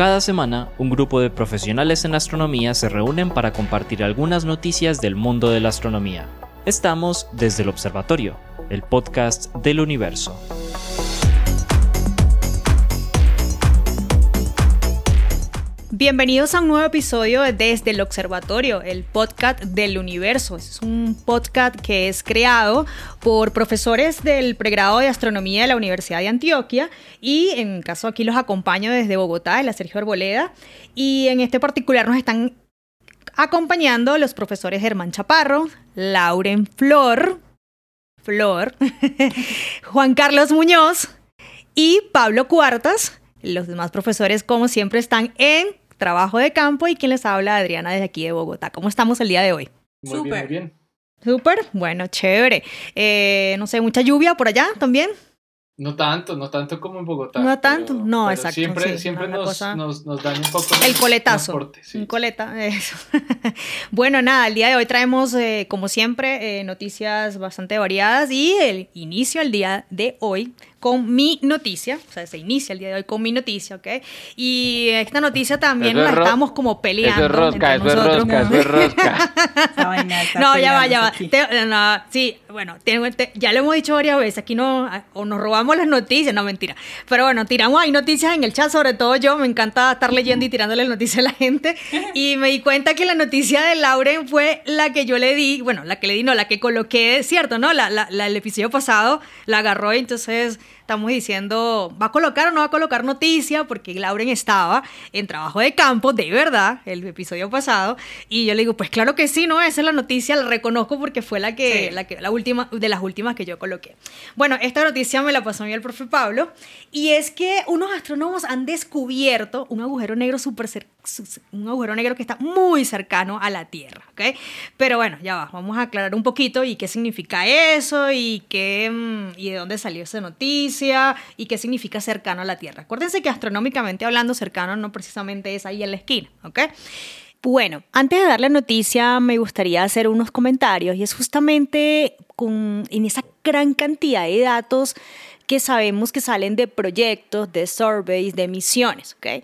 Cada semana, un grupo de profesionales en astronomía se reúnen para compartir algunas noticias del mundo de la astronomía. Estamos desde el Observatorio, el podcast del universo. Bienvenidos a un nuevo episodio de Desde el Observatorio, el podcast del universo. Es un podcast que es creado por profesores del pregrado de astronomía de la Universidad de Antioquia y en caso aquí los acompaño desde Bogotá, de la Sergio Arboleda. Y en este particular nos están acompañando los profesores Germán Chaparro, Lauren Flor, Flor, Juan Carlos Muñoz y Pablo Cuartas. Los demás profesores, como siempre, están en trabajo de campo y quien les habla, Adriana, desde aquí de Bogotá. ¿Cómo estamos el día de hoy? Muy Súper. bien, muy bien. Súper, bueno, chévere. Eh, no sé, mucha lluvia por allá también. No tanto, no tanto como en Bogotá. No tanto, no, exacto. Siempre, siempre nos, nos, nos, dan un poco. El coletazo. Un coleta, eso. bueno, nada, el día de hoy traemos, eh, como siempre, eh, noticias bastante variadas y el inicio al día de hoy con mi noticia, o sea, se inicia el día de hoy con mi noticia, ¿ok? Y esta noticia también la estamos como peleando. Eso es rosca, eso es rosca, eso es rosca. no, ya va, ya va. no, sí, bueno, ya lo hemos dicho varias veces, aquí no, o nos robamos las noticias, no mentira. Pero bueno, tiramos ahí noticias en el chat, sobre todo yo, me encanta estar leyendo y tirándole noticias a la gente. Y me di cuenta que la noticia de Lauren fue la que yo le di, bueno, la que le di, no, la que coloqué, cierto, ¿no? La, la, la el episodio pasado la agarró y entonces estamos diciendo, ¿va a colocar o no va a colocar noticia? Porque Lauren estaba en trabajo de campo, de verdad, el episodio pasado, y yo le digo, pues claro que sí, no, esa es la noticia, la reconozco porque fue la que, la que, la última, de las últimas que yo coloqué. Bueno, esta noticia me la pasó a mí el profe Pablo, y es que unos astrónomos han descubierto un agujero negro súper un agujero negro que está muy cercano a la Tierra, ¿ok? Pero bueno, ya va, vamos a aclarar un poquito y qué significa eso y qué mm, y de dónde salió esa noticia y qué significa cercano a la Tierra. Acuérdense que astronómicamente hablando cercano no precisamente es ahí en la esquina, ¿ok? Bueno, antes de dar la noticia me gustaría hacer unos comentarios y es justamente con, en esa gran cantidad de datos que sabemos que salen de proyectos, de surveys, de misiones, ¿ok?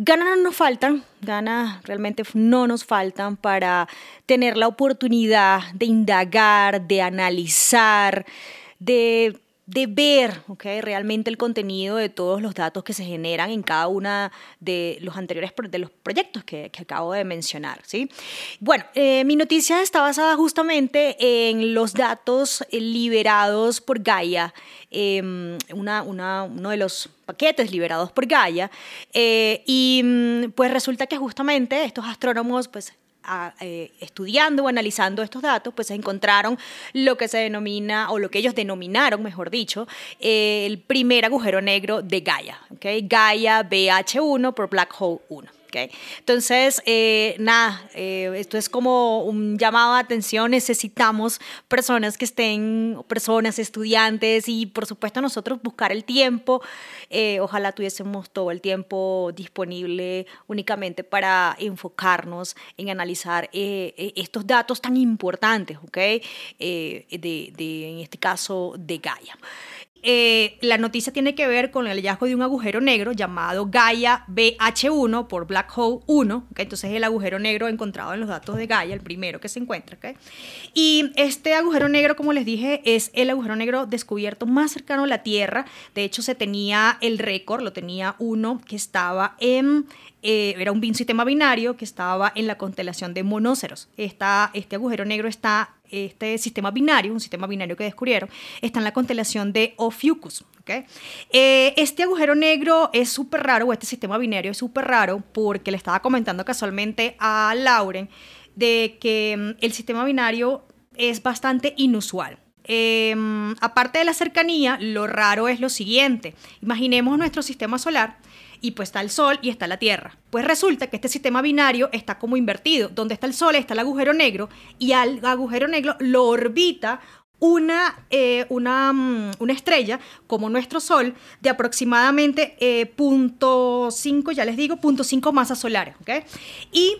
Ganas no nos faltan, ganas realmente no nos faltan para tener la oportunidad de indagar, de analizar, de de ver realmente el contenido de todos los datos que se generan en cada uno de los anteriores de los proyectos que, que acabo de mencionar. ¿sí? Bueno, eh, mi noticia está basada justamente en los datos eh, liberados por Gaia, em, una, una, uno de los paquetes liberados por Gaia, eh, y mm, pues resulta que justamente estos astrónomos pues eh, estudiando o analizando estos datos, pues encontraron lo que se denomina, o lo que ellos denominaron, mejor dicho, el primer agujero negro de Gaia. Gaia BH1 por Black Hole 1. Entonces, eh, nada, eh, esto es como un llamado de atención. Necesitamos personas que estén, personas, estudiantes y por supuesto nosotros buscar el tiempo. Eh, ojalá tuviésemos todo el tiempo disponible únicamente para enfocarnos en analizar estos datos tan importantes, ¿ok? de, de, en este caso, de Gaia. Eh, la noticia tiene que ver con el hallazgo de un agujero negro llamado Gaia BH1 por Black Hole 1, que entonces es el agujero negro encontrado en los datos de Gaia, el primero que se encuentra. Y este agujero negro, como les dije, es el agujero negro descubierto más cercano a la Tierra. De hecho, se tenía el récord, lo tenía uno que estaba en eh, era un sistema binario que estaba en la constelación de monóceros. Este agujero negro está, este sistema binario, un sistema binario que descubrieron, está en la constelación de Ophiuchus. ¿okay? Eh, este agujero negro es súper raro, o este sistema binario es súper raro, porque le estaba comentando casualmente a Lauren de que mm, el sistema binario es bastante inusual. Em, aparte de la cercanía, lo raro es lo siguiente. Imaginemos nuestro sistema solar y pues está el Sol y está la Tierra. Pues resulta que este sistema binario está como invertido. Donde está el Sol está el agujero negro y al agujero negro lo orbita una, eh, una, mm, una, estrella como nuestro Sol de aproximadamente eh, 0.5, ya les digo, 0.5 masas solares. ¿okay? Y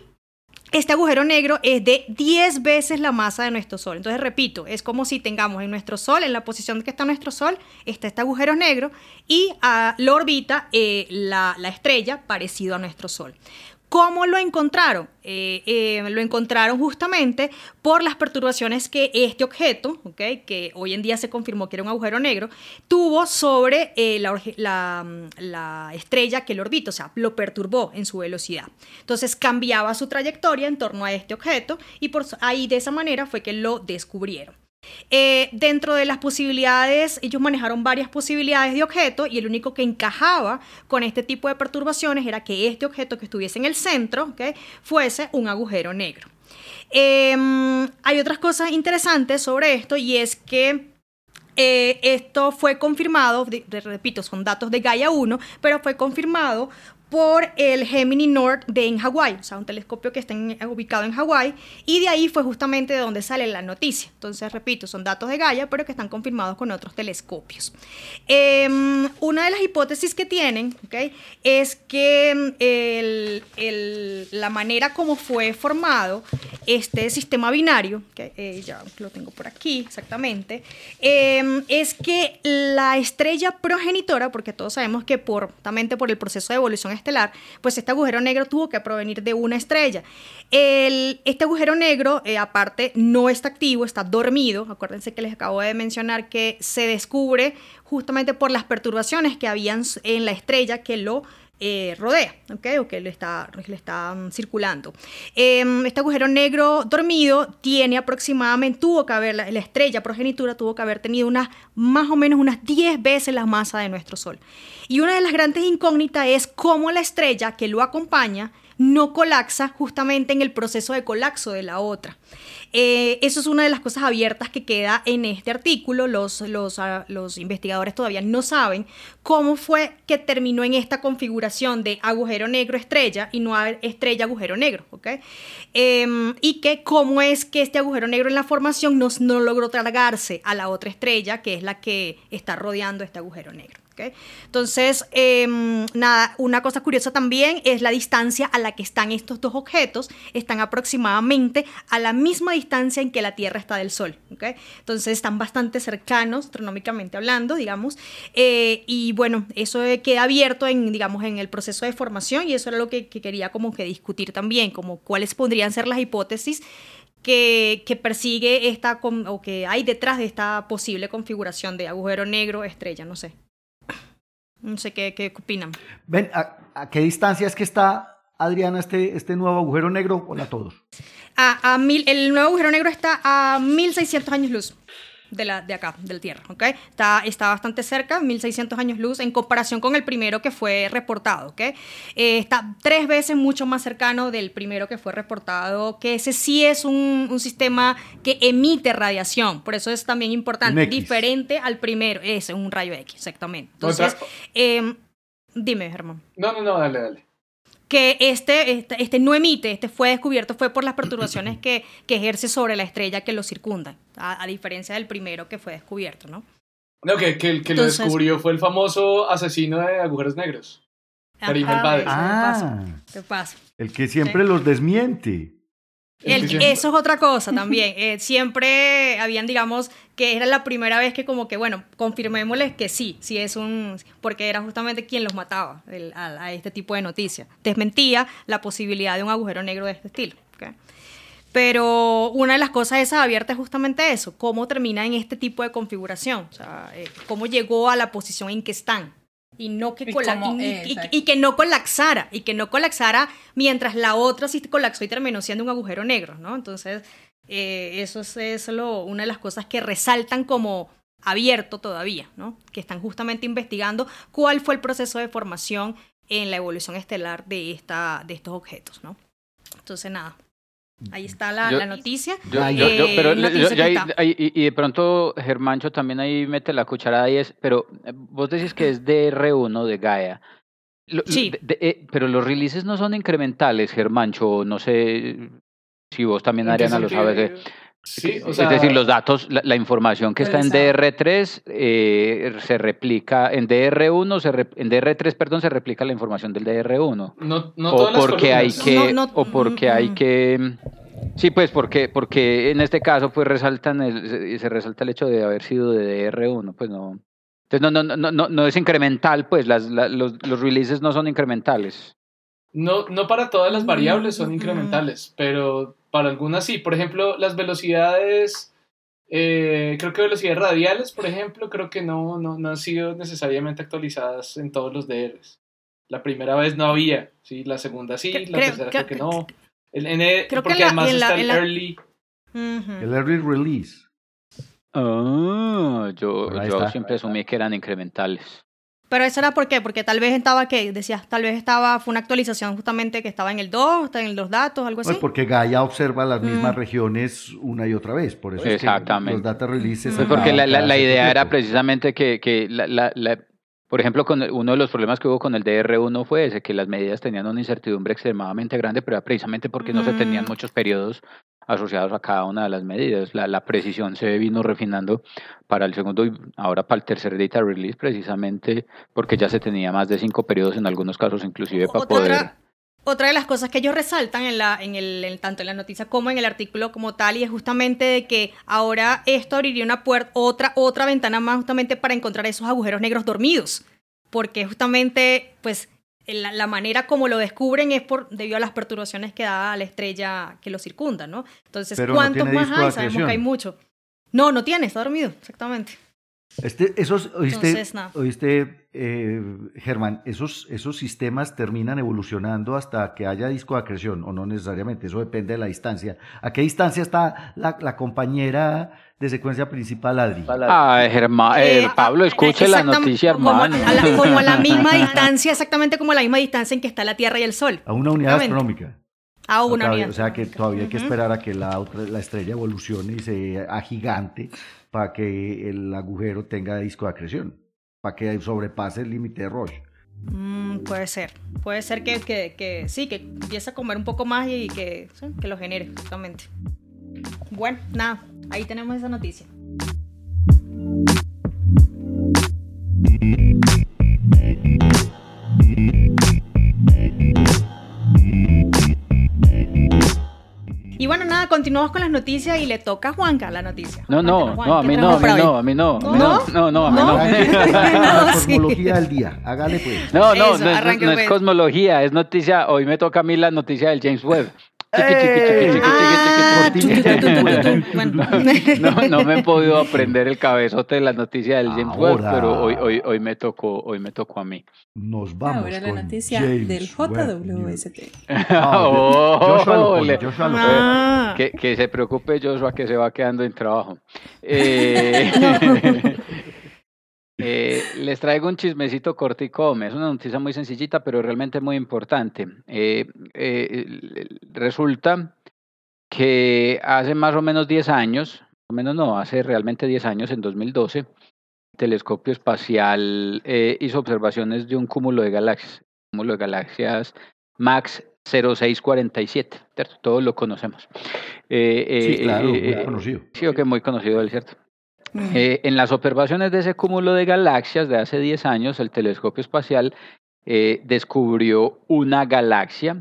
este agujero negro es de 10 veces la masa de nuestro Sol. Entonces, repito, es como si tengamos en nuestro Sol, en la posición que está nuestro Sol, está este agujero negro y a, lo orbita eh, la, la estrella parecido a nuestro Sol. ¿Cómo lo encontraron? Eh, eh, lo encontraron justamente por las perturbaciones que este objeto, que hoy en día se confirmó que era un agujero negro, tuvo sobre eh, la, la, estrella que lo orbita, o sea, lo perturbó en su velocidad. Entonces cambiaba su trayectoria en torno a este objeto y por ahí de esa manera fue que lo descubrieron. Eh, dentro de las posibilidades, ellos manejaron varias posibilidades de objeto y el único que encajaba con este tipo de perturbaciones era que este objeto que estuviese en el centro fuese un agujero negro. Em, hay otras cosas interesantes sobre esto y es que eh, esto fue confirmado, repito, son datos de Gaia 1, pero fue confirmado por el Gemini North de en Hawái, o sea, un telescopio que está ubicado en Hawái, y de ahí fue justamente de donde sale la noticia. Entonces, repito, son datos de Gaia, pero que están confirmados con otros telescopios. Em, una de las hipótesis que tienen ¿okay? es que em, la manera como fue formado este sistema binario, que eh, ya lo tengo por aquí exactamente, em, es que la estrella progenitora, porque todos sabemos que por, por el proceso de evolución estelar, pues este agujero negro tuvo que provenir de una estrella. El, este agujero negro, eh, aparte, no está activo, está dormido. Acuérdense que les acabo de mencionar que se descubre justamente por las perturbaciones que habían en la estrella que lo eh, rodea, ¿okay? o que le está, le está mm, circulando. Em, este agujero negro dormido tiene aproximadamente, tuvo que haber, la, la, estrella progenitura tuvo que haber tenido unas, más o menos unas 10 veces la masa de nuestro Sol. Y una de las grandes incógnitas es cómo la estrella que lo acompaña no colapsa justamente en el proceso de colapso de la otra. Eh, eso es una de las cosas abiertas que queda en este artículo. Los, los, ah, los, investigadores todavía no saben cómo fue que terminó en esta configuración de agujero negro estrella y no estrella agujero negro. ¿okay? Em, y que cómo es que este agujero negro en la formación no, no logró tragarse a la otra estrella que es la que está rodeando este agujero negro. Entonces, em, nada, una cosa curiosa también es la distancia a la que están estos dos objetos. Están aproximadamente a la misma distancia en que la Tierra está del Sol. Entonces, están bastante cercanos, astronómicamente hablando, digamos. Eh, y bueno, eso queda abierto en, digamos, en el proceso de formación y eso era lo que, quería como que discutir también, como cuáles podrían ser las hipótesis que, que, persigue esta o que hay detrás de esta posible configuración de agujero negro estrella, no sé. No sé qué, qué opinan. Ven, ¿a, qué distancia es que está, Adriana, este, este nuevo agujero negro? Hola a todos. A, a mil, el nuevo agujero negro está a 1600 años luz de, la, de acá, del Tierra, ¿ok? Está, está bastante cerca, 1600 años luz, en comparación con el primero que fue reportado, ¿ok? Eh, está tres veces mucho más cercano del primero que fue reportado, que ese sí es un, un sistema que emite radiación, por eso es también importante, diferente al primero, es un rayo X, exactamente. Entonces, eh, dime, Germán. No, no, no, dale, dale que este, este, este, no emite, este fue descubierto fue por las perturbaciones que, que ejerce sobre la estrella que lo circunda, a, diferencia del primero que fue descubierto, ¿no? No, que, que el que lo descubrió fue el famoso asesino de agujeros negros. Karim el padre. Ah, ¿qué pasa? El que siempre los desmiente eso es otra cosa también. Eh, siempre habían, digamos, que era la primera vez que como que, bueno, confirmémosles que sí, sí es un... porque era justamente quien los mataba a, este tipo de noticias. Desmentía la posibilidad de un agujero negro de este estilo. Pero una de las cosas esas abiertas es justamente eso, cómo termina en este tipo de configuración, o sea, eh, cómo llegó a la posición en que están y no que y, que no colapsara y que no colapsara mientras la otra sí colapsó y terminó siendo un agujero negro, ¿no? Entonces eh, eso es, lo, una de las cosas que resaltan como abierto todavía, ¿no? Que están justamente investigando cuál fue el proceso de formación en la evolución estelar de esta de estos objetos, ¿no? Entonces nada. Ahí está la, noticia. pero y, de pronto Germancho también ahí mete la cucharada y es, pero eh, vos decís que es DR1 de Gaia. sí. Eh, pero los releases no son incrementales, Germancho, no sé si vos también, Ariana, lo sabes. Sí, es decir, los datos, la, información que está en DR3 eh, se replica, en DR1, se en DR3, perdón, se replica la información del DR1. No, no o porque hay que, o porque hay que, sí, pues porque, porque en este caso pues resaltan el, se resalta el hecho de haber sido de DR1, pues no. Entonces no, no, no, no, no es incremental, pues las, los, los releases no son incrementales. No, no para todas las variables son incrementales, pero para algunas sí. Por ejemplo, las velocidades, eh, creo que velocidades radiales, por ejemplo, creo que no, no, no han sido necesariamente actualizadas en todos los DRs. La primera vez no había, sí, la segunda sí, la tercera creo que no. El, creo porque que además está el early. El early release. Oh, yo, yo siempre asumí que eran incrementales. Pero eso era por qué, porque tal vez estaba, que decías, tal vez estaba, fue una actualización justamente que estaba en el 2, está en los datos, algo así. Pues porque Gaia observa las mismas mm. regiones una y otra vez, por eso Exactamente. los data releases... Pues porque la, la, idea era precisamente que, que la, por ejemplo, con uno de los problemas que hubo con el DR1 fue ese, que las medidas tenían una incertidumbre extremadamente grande, pero era precisamente porque no se tenían mm. muchos periodos asociados a cada una de las medidas. La, la precisión se vino refinando para el segundo y ahora para el tercer data release, precisamente porque ya se tenía más de cinco periodos en algunos casos, inclusive para poder... Otra de las cosas que ellos resaltan en la, en el, tanto en la noticia como en el artículo como tal, y es justamente de que ahora esto abriría una puerta, otra, otra ventana más justamente para encontrar esos agujeros negros dormidos. Porque justamente, pues, la, manera como lo descubren es por debido a las perturbaciones que da la estrella que lo circunda, ¿no? Entonces, ¿cuántos más hay? Sabemos que hay mucho. No, no tiene, está dormido, exactamente. Este, esos, oíste, oíste eh, Germán, esos, esos sistemas terminan evolucionando hasta que haya disco de acreción, o no necesariamente, eso depende de la distancia. ¿A qué distancia está la, la compañera de secuencia principal, Adri? Ah, Germán, eh, eh, Pablo, escuche la noticia, hermano. Como a, la, misma distancia, exactamente como a la misma distancia en que está la Tierra y el Sol. A una unidad astronómica. A una unidad. O sea que todavía hay que esperar a que la, otra, la estrella evolucione y se agigante para que el agujero tenga disco de acreción, para que sobrepase el límite de Roche. Mm, puede ser, puede ser que, que, que, sí, que empiece a comer un poco más y que, que lo genere, justamente. Bueno, nada, ahí tenemos esa noticia. Continuamos con las noticias y le toca a Juanca la noticia. No, no, no, a mí no, a mí no, a mí no. No, no, no, a mí no. Cosmología del día, hágale pues. No, no, no, es, no es cosmología, es noticia, hoy me toca a mí la noticia del James Webb. No, me he podido aprender el cabezote de la noticia del James Webb, pero hoy, hoy, hoy, me tocó, hoy me tocó a mí. Nos vamos. Ahora la noticia del JWST. Joshua, que, que se preocupe Joshua que se va quedando en trabajo. Eh, eh, les traigo un chismecito cortico, es una noticia muy sencillita, pero realmente muy importante. Eh, eh, resulta que hace más o menos 10 años, o menos no, hace realmente 10 años, en 2012, el telescopio espacial hizo observaciones de un cúmulo de galaxias, cúmulo de galaxias MAX 0647, ¿cierto? Todos lo conocemos. sí, claro, muy conocido. Sí, que muy conocido, ¿cierto? Eh, en las observaciones de ese cúmulo de galaxias de hace 10 años, el telescopio espacial eh, descubrió una galaxia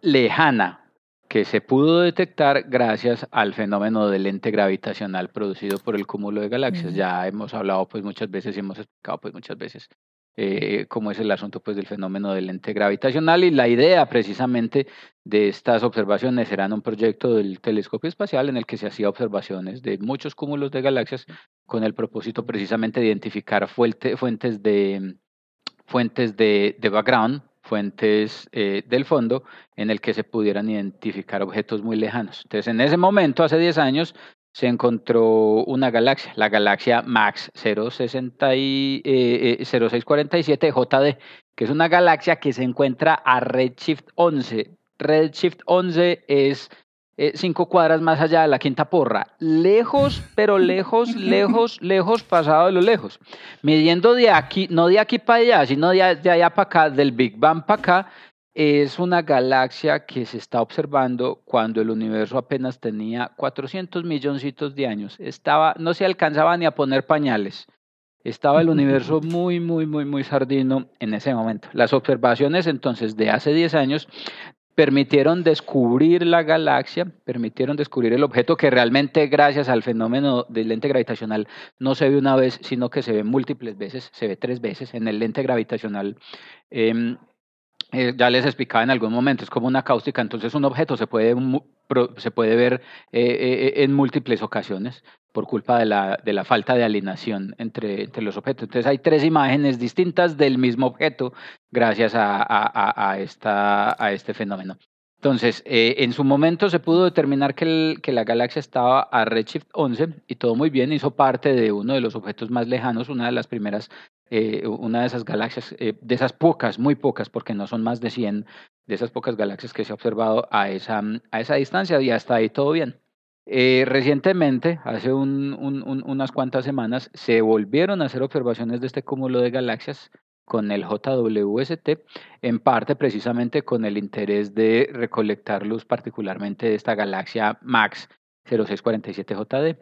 lejana que se pudo detectar gracias al fenómeno del lente gravitacional producido por el cúmulo de galaxias. Ya hemos hablado pues muchas veces y hemos explicado pues muchas veces eh, cómo es el asunto pues, del fenómeno del lente gravitacional y la idea precisamente de estas observaciones era un proyecto del telescopio espacial en el que se hacía observaciones de muchos cúmulos de galaxias con el propósito precisamente de identificar fuentes de, fuentes de, de background, fuentes eh, del fondo en el que se pudieran identificar objetos muy lejanos. Entonces, en ese momento, hace 10 años, se encontró una galaxia, la galaxia MAX 0647 JD, que es una galaxia que se encuentra a Redshift 11. Redshift 11 es eh, cinco cuadras más allá de la quinta porra. Lejos, pero lejos, lejos, lejos, pasado de lo lejos. Midiendo de aquí, no de aquí para allá, sino de, allá para acá, del Big Bang para acá, es una galaxia que se está observando cuando el universo apenas tenía 400 milloncitos de años. Estaba, no se alcanzaba ni a poner pañales. Estaba el universo muy, muy, muy, muy sardino en ese momento. Las observaciones entonces de hace 10 años permitieron descubrir la galaxia, permitieron descubrir el objeto que realmente gracias al fenómeno del lente gravitacional no se ve una vez, sino que se ve múltiples veces, se ve tres veces en el lente gravitacional. Em, eh, ya les explicaba en algún momento, es como una cáustica, entonces un objeto se puede, se puede ver eh, eh, en múltiples ocasiones por culpa de la, de la falta de alineación entre, entre, los objetos. Entonces hay tres imágenes distintas del mismo objeto gracias a, a, a esta, a este fenómeno. Entonces, en su momento se pudo determinar que, el, que, la galaxia estaba a redshift 11 y todo muy bien, hizo parte de uno de los objetos más lejanos, una de las primeras eh, una de esas galaxias, eh, de esas pocas, muy pocas, porque no son más de 100, de esas pocas galaxias que se ha observado a esa, a esa distancia y hasta ahí todo bien. Eh, recientemente, hace un, unas cuantas semanas, se volvieron a hacer observaciones de este cúmulo de galaxias con el JWST, en parte precisamente con el interés de recolectar luz, particularmente de esta galaxia MAX 0647JD.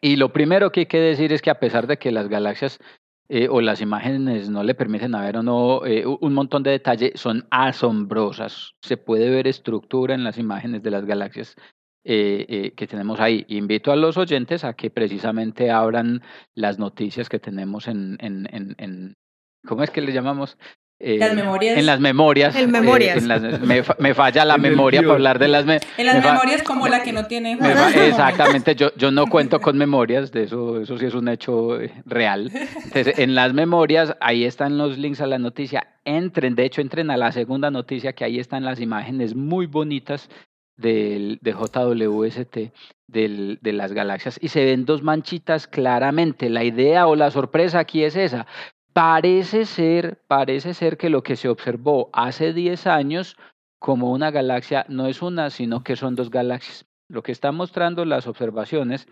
Y lo primero que hay que decir es que a pesar de que las galaxias eh, o las imágenes no le permiten ver o no eh, un montón de detalle, son asombrosas. Se puede ver estructura en las imágenes de las galaxias eh, que tenemos ahí. Invito a los oyentes a que precisamente abran las noticias que tenemos en, en, en, en ¿cómo es que le llamamos? Eh, las memorias. En las memorias. En memorias. Eh, me, me, falla la memoria para hablar de las memorias. En las memorias como la que no tiene. exactamente, yo, yo no cuento con memorias, de eso, eso sí es un hecho eh, real. Entonces, en las memorias, ahí están los links a la noticia. Entren, de hecho, entren a la segunda noticia, que ahí están las imágenes muy bonitas del, de JWST del, de las galaxias y se ven dos manchitas claramente. La idea o la sorpresa aquí es esa. Parece ser, parece ser que lo que se observó hace 10 años como una galaxia no es una, sino que son dos galaxias. Lo que están mostrando las observaciones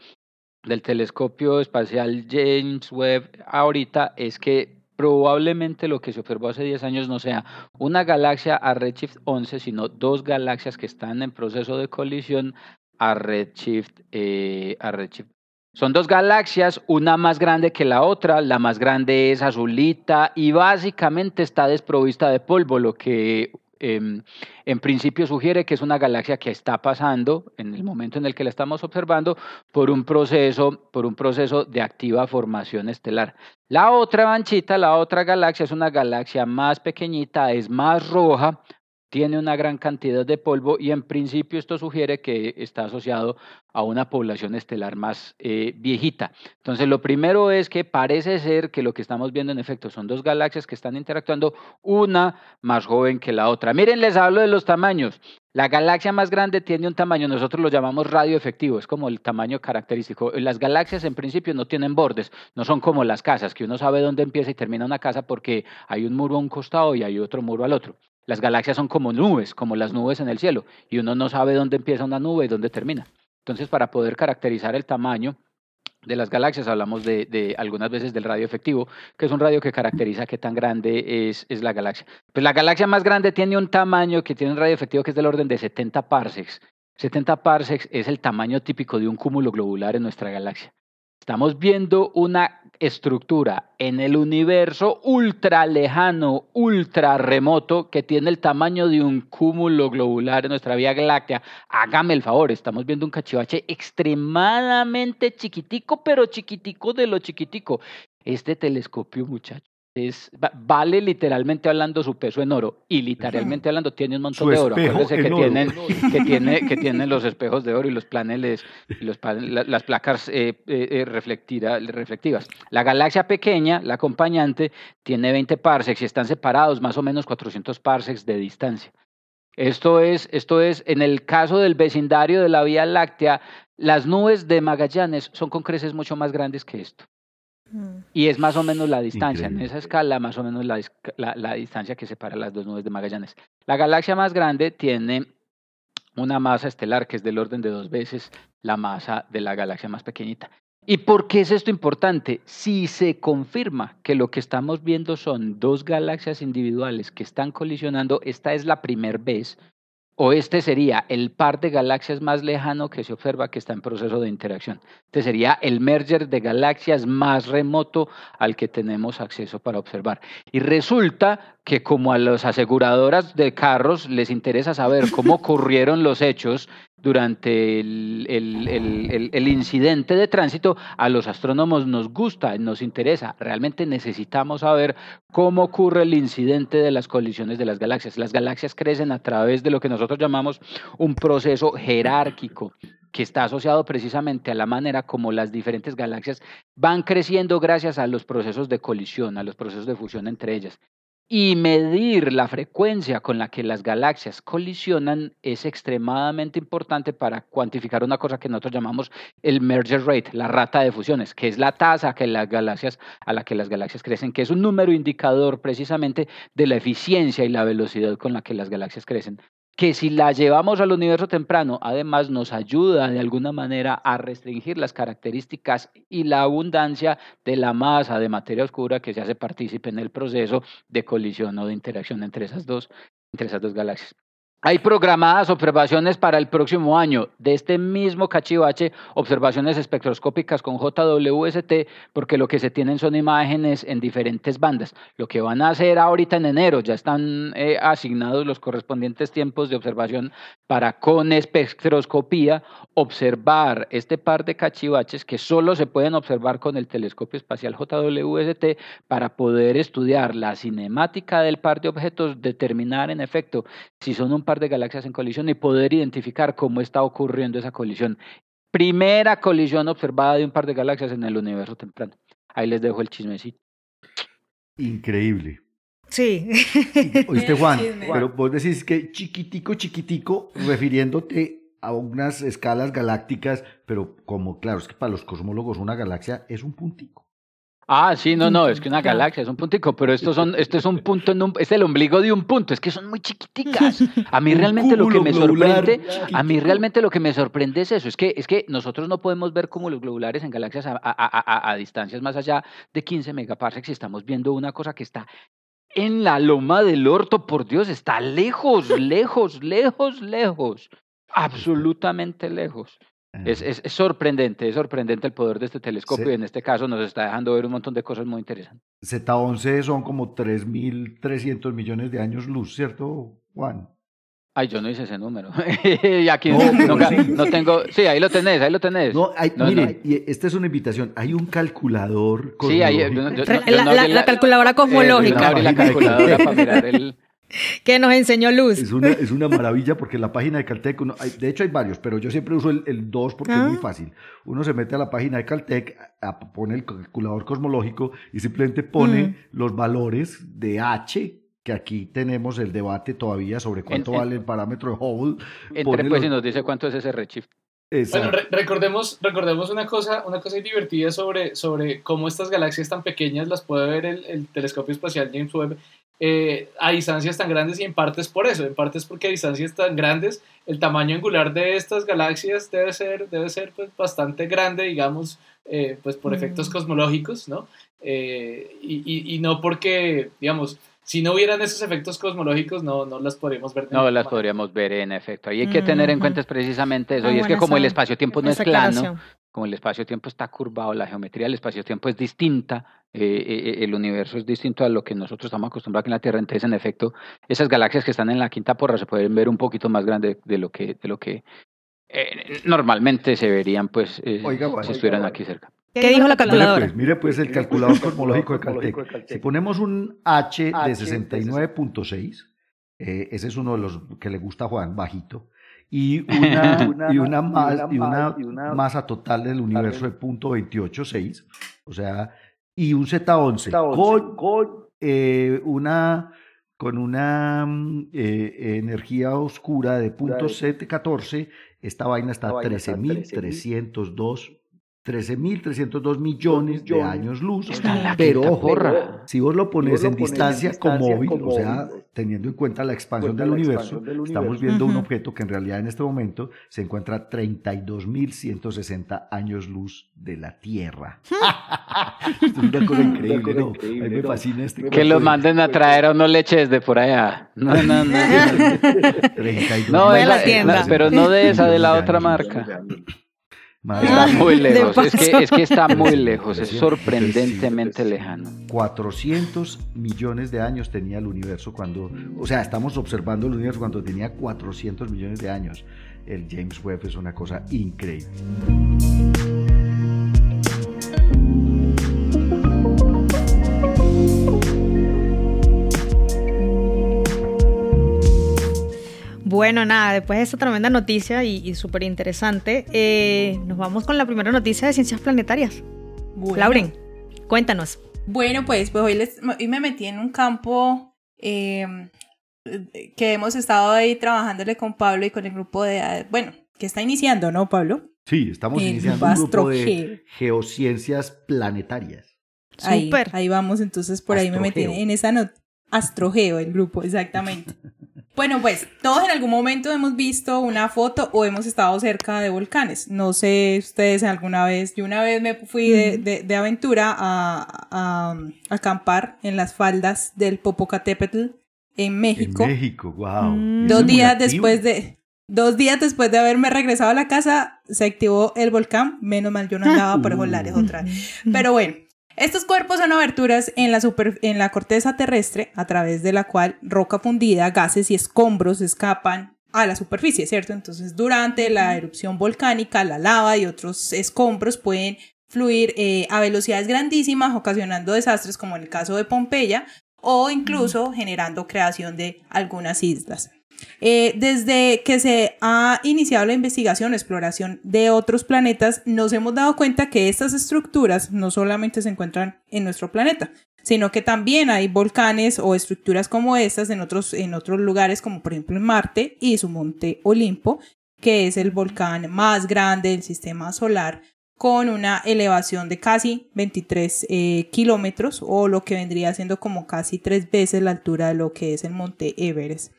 del telescopio espacial James Webb ahorita es que probablemente lo que se observó hace 10 años no sea una galaxia a redshift 11, sino dos galaxias que están en proceso de colisión a redshift, eh, a redshift son dos galaxias, una más grande que la otra, la más grande es azulita y básicamente está desprovista de polvo, lo que em, en principio sugiere que es una galaxia que está pasando en el momento en el que la estamos observando por un proceso, por un proceso de activa formación estelar. La otra manchita, la otra galaxia es una galaxia más pequeñita, es más roja, tiene una gran cantidad de polvo y en principio esto sugiere que está asociado a una población estelar más eh, viejita. Entonces, lo primero es que parece ser que lo que estamos viendo en efecto son dos galaxias que están interactuando, una más joven que la otra. Miren, les hablo de los tamaños. La galaxia más grande tiene un tamaño, nosotros lo llamamos radio efectivo, es como el tamaño característico. Las galaxias en principio no tienen bordes, no son como las casas, que uno sabe dónde empieza y termina una casa porque hay un muro a un costado y hay otro muro al otro. Las galaxias son como nubes, como las nubes en el cielo, y uno no sabe dónde empieza una nube y dónde termina. Entonces, para poder caracterizar el tamaño de las galaxias, hablamos de, algunas veces del radio efectivo, que es un radio que caracteriza qué tan grande es, es, la galaxia. Pues la galaxia más grande tiene un tamaño que tiene un radio efectivo que es del orden de 70 parsecs. 70 parsecs es el tamaño típico de un cúmulo globular en nuestra galaxia. Estamos viendo una estructura en el universo ultra lejano, ultra remoto, que tiene el tamaño de un cúmulo globular en nuestra Vía Láctea. Hágame el favor, estamos viendo un cachivache extremadamente chiquitico, pero chiquitico de lo chiquitico. Este telescopio, muchachos, es, vale literalmente hablando su peso en oro y literalmente hablando tiene un montón de oro. Acuérdense que tienen, que, tiene, que tienen los espejos de oro y los paneles, y los las placas eh, eh, eh reflectivas. La galaxia pequeña, la acompañante, tiene 20 parsecs y están separados más o menos 400 parsecs de distancia. Esto es, esto es, en el caso del vecindario de la Vía Láctea, las nubes de Magallanes son con creces mucho más grandes que esto. Mm. Y es más o menos la distancia, en esa escala, más o menos la, la, distancia que separa las dos nubes de Magallanes. La galaxia más grande tiene una masa estelar que es del orden de dos veces la masa de la galaxia más pequeñita. ¿Y por qué es esto importante? Si se confirma que lo que estamos viendo son dos galaxias individuales que están colisionando, esta es la primera vez o este sería el par de galaxias más lejano que se observa que está en proceso de interacción. Este sería el merger de galaxias más remoto al que tenemos acceso para observar. Y resulta que como a las aseguradoras de carros les interesa saber cómo ocurrieron los hechos durante el, incidente de tránsito, a los astrónomos nos gusta, nos interesa, realmente necesitamos saber cómo ocurre el incidente de las colisiones de las galaxias. Las galaxias crecen a través de lo que nosotros llamamos un proceso jerárquico que está asociado precisamente a la manera como las diferentes galaxias van creciendo gracias a los procesos de colisión, a los procesos de fusión entre ellas y medir la frecuencia con la que las galaxias colisionan es extremadamente importante para cuantificar una cosa que nosotros llamamos el merger rate, la rata de fusiones, que es la tasa a la que las galaxias crecen, que es un número indicador precisamente de la eficiencia y la velocidad con la que las galaxias crecen que si la llevamos al universo temprano, además nos ayuda de alguna manera a restringir las características y la abundancia de la masa de materia oscura que se hace partícipe en el proceso de colisión o de interacción entre esas dos, entre esas dos galaxias. Hay programadas observaciones para el próximo año de este mismo cachivache, observaciones espectroscópicas con JWST, porque lo que se tienen son imágenes en diferentes bandas. Lo que van a hacer ahorita en enero, ya están eh, asignados los correspondientes tiempos de observación para con espectroscopía observar este par de cachivaches que solo se pueden observar con el telescopio espacial JWST para poder estudiar la cinemática del par de objetos, determinar en efecto si son un de galaxias en colisión y poder identificar cómo está ocurriendo esa colisión. Primera colisión observada de un par de galaxias en el universo temprano. Ahí les dejo el chismecito. Increíble. Sí. Oíste, Juan, pero vos decís que chiquitico, chiquitico, refiriéndote a unas escalas galácticas, pero como, claro, es que para los cosmólogos una galaxia es un puntico. Ah, sí, no, no, es que una galaxia es un puntico, pero estos son, esto es un punto, en un, es el ombligo de un punto, es que son muy chiquiticas. A mí realmente lo que me sorprende, a mí realmente lo que me sorprende es eso, es que, es que nosotros no podemos ver cúmulos globulares en galaxias a, a, a, distancias más allá de 15 megaparsecs y estamos viendo una cosa que está en la loma del orto, por Dios, está lejos, lejos, lejos, lejos, absolutamente lejos. Es, es, sorprendente, es sorprendente el poder de este telescopio y en este caso nos está dejando ver un montón de cosas muy interesantes. Z11 son como 3.300 millones de años luz, ¿cierto, Juan? Ay, yo no hice ese número. y aquí no, tengo. Sí, ahí lo tenés, ahí lo tenés. No, mire, y esta es una invitación. Hay un calculador. Sí, hay, la, la, calculadora cosmológica. la calculadora para mirar el. que nos enseñó Luz. Es una, es una maravilla porque la página de Caltech, de hecho hay varios, pero yo siempre uso el 2 porque es muy ah. fácil. Uno se mete a la página de Caltech, pone el calculador cosmológico y simplemente pone mm. los valores de H que aquí tenemos el debate todavía sobre cuánto vale el parámetro de Hubble. Entre pues y nos dice cuánto es ese redshift. Bueno, recordemos, recordemos una cosa, una cosa divertida sobre, sobre cómo estas galaxias tan pequeñas las puede ver el, el telescopio espacial James Webb eh, a distancias tan grandes y en parte es por eso, en parte es porque a distancias tan grandes el tamaño angular de estas galaxias debe ser, debe ser pues, bastante grande, digamos, eh, pues por efectos mm. cosmológicos, ¿no? Eh, y, y, no porque, digamos, si no hubieran esos efectos cosmológicos, no, no las podríamos ver. No las podríamos ver en efecto. Y hay que tener en cuenta precisamente eso. Ah, y es que como el espacio-tiempo no es plano, como el espacio-tiempo está curvado, la geometría del espacio-tiempo es distinta, eh, eh, el universo es distinto a lo que nosotros estamos acostumbrados aquí en la Tierra, entonces en efecto esas galaxias que están en la quinta porra se pueden ver un poquito más grandes de lo que, de lo que eh, normalmente se verían pues si estuvieran aquí cerca. ¿Qué dijo la calculadora? Mire pues, el calculador cosmológico de Caltech. Si ponemos un H de 69.6, ese es uno de los que le gusta a Juan, bajito, y una, y una, y una masa total del universo de .286, o sea, y un Z11, con, eh, una con una mm, eh, energía oscura de .714, esta vaina está a 13.302 13.302 millones de años luz. Pero ojo, si vos lo pones en distancia con móvil, o sea, teniendo en cuenta la expansión del universo, estamos viendo un objeto que en realidad en este momento se encuentra a 32.160 años luz de la Tierra. Esto es una cosa increíble, ¿no? A mí me fascina este Que lo manden a traer a unos leches de por allá. No, no, no. no, pero no de esa, de la otra marca. Está muy lejos, es que, es que está muy lejos, es sorprendentemente lejano. 400 millones de años tenía el universo cuando, o sea, estamos observando el universo cuando tenía 400 millones de años. El James Webb es una cosa increíble. Bueno, nada, después de esta tremenda noticia y, súper interesante, eh, nos vamos con la primera noticia de ciencias planetarias. Lauren, cuéntanos. Bueno, pues, pues hoy, les, hoy me metí en un campo em, que hemos estado ahí trabajándole con Pablo y con el grupo de, bueno, que está iniciando, ¿no, Pablo? Sí, estamos iniciando un grupo de geociencias planetarias. Ahí, ahí vamos, entonces por ahí me metí en esa nota. Astrogeo, el grupo, exactamente. Bueno, pues todos en algún momento hemos visto una foto o hemos estado cerca de volcanes. No sé ustedes alguna vez, yo una vez me fui de, aventura a, acampar en las faldas del Popocatépetl en México. En México, wow. Mm. Dos días después de... Dos días después de haberme regresado a la casa, se activó el volcán. Menos mal, yo no andaba por esos lares otra vez. Pero bueno, estos cuerpos son aberturas en la, en la corteza terrestre a través de la cual roca fundida, gases y escombros escapan a la superficie, ¿cierto? Entonces, durante la erupción volcánica, la lava y otros escombros pueden fluir eh, a velocidades grandísimas, ocasionando desastres como en el caso de Pompeya, o incluso generando creación de algunas islas. Eh, desde que se ha iniciado la investigación, exploración de otros planetas, nos hemos dado cuenta que estas estructuras no solamente se encuentran en nuestro planeta, sino que también hay volcanes o estructuras como estas en otros, en otros lugares, como por ejemplo en Marte y su monte Olimpo, que es el volcán más grande del sistema solar, con una elevación de casi 23 eh, kilómetros, o lo que vendría siendo como casi tres veces la altura de lo que es el monte Everest.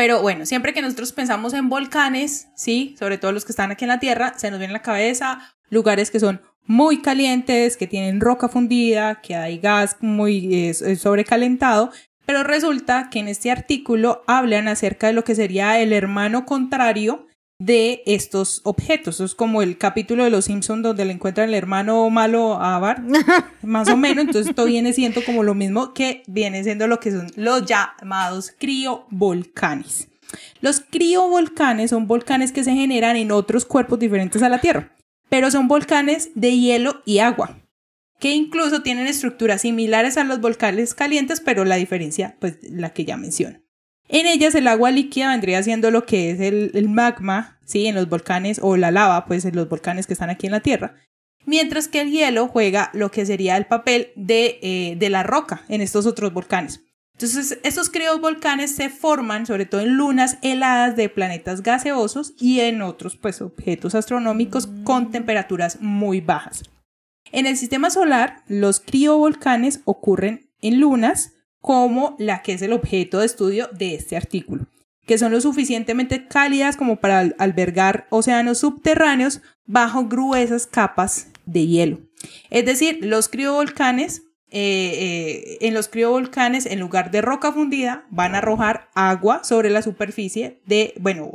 Pero bueno, siempre que nosotros pensamos en volcanes, sí, sobre todo los que están aquí en la Tierra, se nos viene a la cabeza lugares que son muy calientes, que tienen roca fundida, que hay gas muy sobrecalentado, pero resulta que en este artículo hablan acerca de lo que sería el hermano contrario de estos objetos. es como el capítulo de Los Simpsons donde le encuentran el hermano malo a Bart, más o menos. Entonces esto viene siendo como lo mismo que viene siendo lo que son los llamados criovolcanes. Los criovolcanes son volcanes que se generan en otros cuerpos diferentes a la Tierra, pero son volcanes de hielo y agua, que incluso tienen estructuras similares a los volcanes calientes, pero la diferencia, pues la que ya menciono. En ellas el agua líquida vendría siendo lo que es el, magma, ¿sí? En los volcanes, o la lava, pues en los volcanes que están aquí en la Tierra. Mientras que el hielo juega lo que sería el papel de, eh, de la roca en estos otros volcanes. Entonces, estos volcanes se forman sobre todo en lunas heladas de planetas gaseosos y en otros pues, objetos astronómicos con temperaturas muy bajas. En el sistema solar, los criovolcanes ocurren en lunas como la que es el objeto de estudio de este artículo, que son lo suficientemente cálidas como para albergar océanos subterráneos bajo gruesas capas de hielo. Es decir, los criovolcanes, eh, eh, en los criovolcanes, en lugar de roca fundida, van a arrojar agua sobre la superficie de, bueno,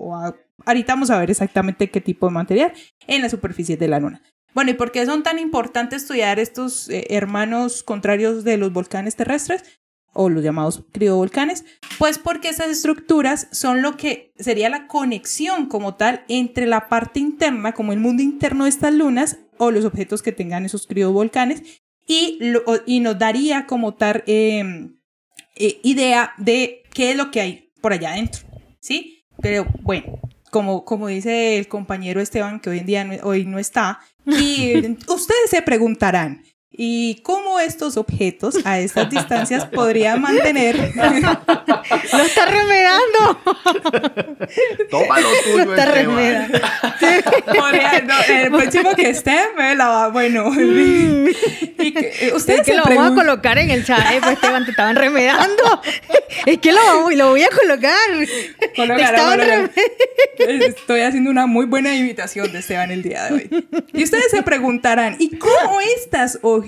ahorita vamos a ver exactamente qué tipo de material en la superficie de la luna. Bueno, ¿y por qué son tan importantes estudiar estos eh, hermanos contrarios de los volcanes terrestres? O los llamados criovolcanes, pues porque esas estructuras son lo que sería la conexión como tal entre la parte interna, como el mundo interno de estas lunas o los objetos que tengan esos criovolcanes y, y nos daría como tal em, eh, idea de qué es lo que hay por allá adentro, ¿sí? Pero bueno, como, como dice el compañero Esteban, que hoy en día hoy no está, y ustedes se preguntarán, y cómo estos objetos a estas distancias podrían mantener. ¡Lo está remedando! Tómalo tú, Lo está remedando. el próximo que esté me la va. Bueno, y que, ustedes es que lo vamos a colocar en el chat. Eh, pues Esteban, te estaban remedando. Es que lo, vamos, lo voy a colocar. colocar, Estoy haciendo una muy buena imitación de Esteban el día de hoy. Y ustedes se preguntarán, ¿y cómo estas objetos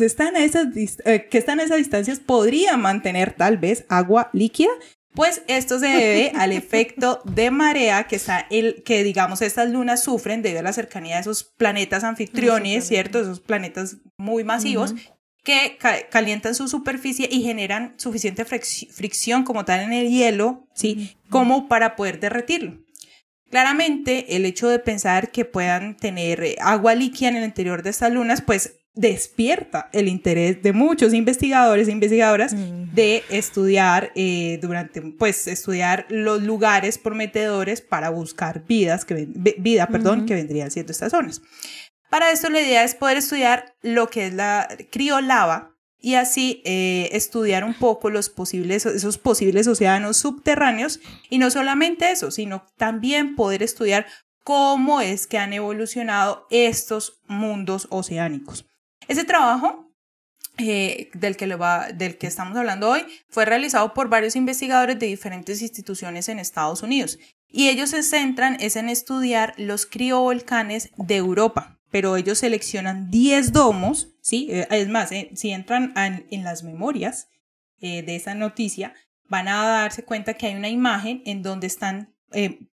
están a esas eh, que están a esas distancias podrían mantener tal vez agua líquida? Pues esto se debe al efecto de marea que está el que digamos estas lunas sufren debido a la cercanía de esos planetas anfitriones, ¿cierto? Esos planetas muy masivos que calientan su superficie y generan suficiente fricción como tal en el hielo, ¿sí? Como para poder derretirlo. Claramente, el hecho de pensar que puedan tener eh, agua líquida en el interior de estas lunas, pues despierta el interés de muchos investigadores e investigadoras de estudiar eh, durante, pues, estudiar los lugares prometedores para buscar vidas que, vida, perdón, que vendrían siendo estas zonas. Para esto la idea es poder estudiar lo que es la criolava y así eh, estudiar un poco los posibles, esos posibles océanos subterráneos y no solamente eso, sino también poder estudiar cómo es que han evolucionado estos mundos oceánicos. Ese trabajo eh, del, que va, del que estamos hablando hoy fue realizado por varios investigadores de diferentes instituciones en Estados Unidos y ellos se centran es en estudiar los criovolcanes de Europa pero ellos seleccionan 10 domos, ¿sí? Eh, es más, eh, si entran en las memorias eh, de esa noticia, van a darse cuenta que hay una imagen en donde están,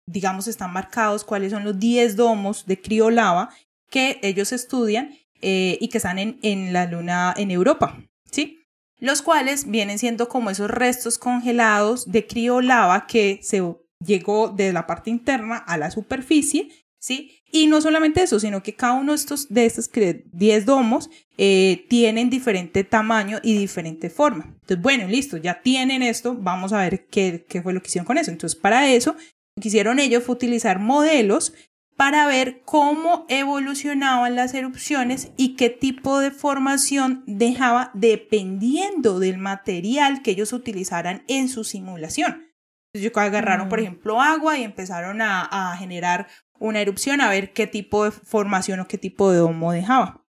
digamos, están marcados cuáles son los 10 domos de criolava que ellos estudian y que están en, en la luna en Europa, ¿sí? Los cuales vienen siendo como esos restos congelados de criolava que se llegó de la parte interna a la superficie ¿sí? Y no solamente eso, sino que cada uno de estos, de estos 10 domos eh, tienen diferente tamaño y diferente forma. Entonces, bueno, listo, ya tienen esto, vamos a ver qué, qué fue lo que hicieron con eso. Entonces, para eso, lo que hicieron ellos fue utilizar modelos para ver cómo evolucionaban las erupciones y qué tipo de formación dejaba dependiendo del material que ellos utilizaran en su simulación. Entonces, agarraron, por mm. ejemplo, agua y empezaron a, a generar una erupción a ver qué tipo de formación o qué tipo de domo dejaba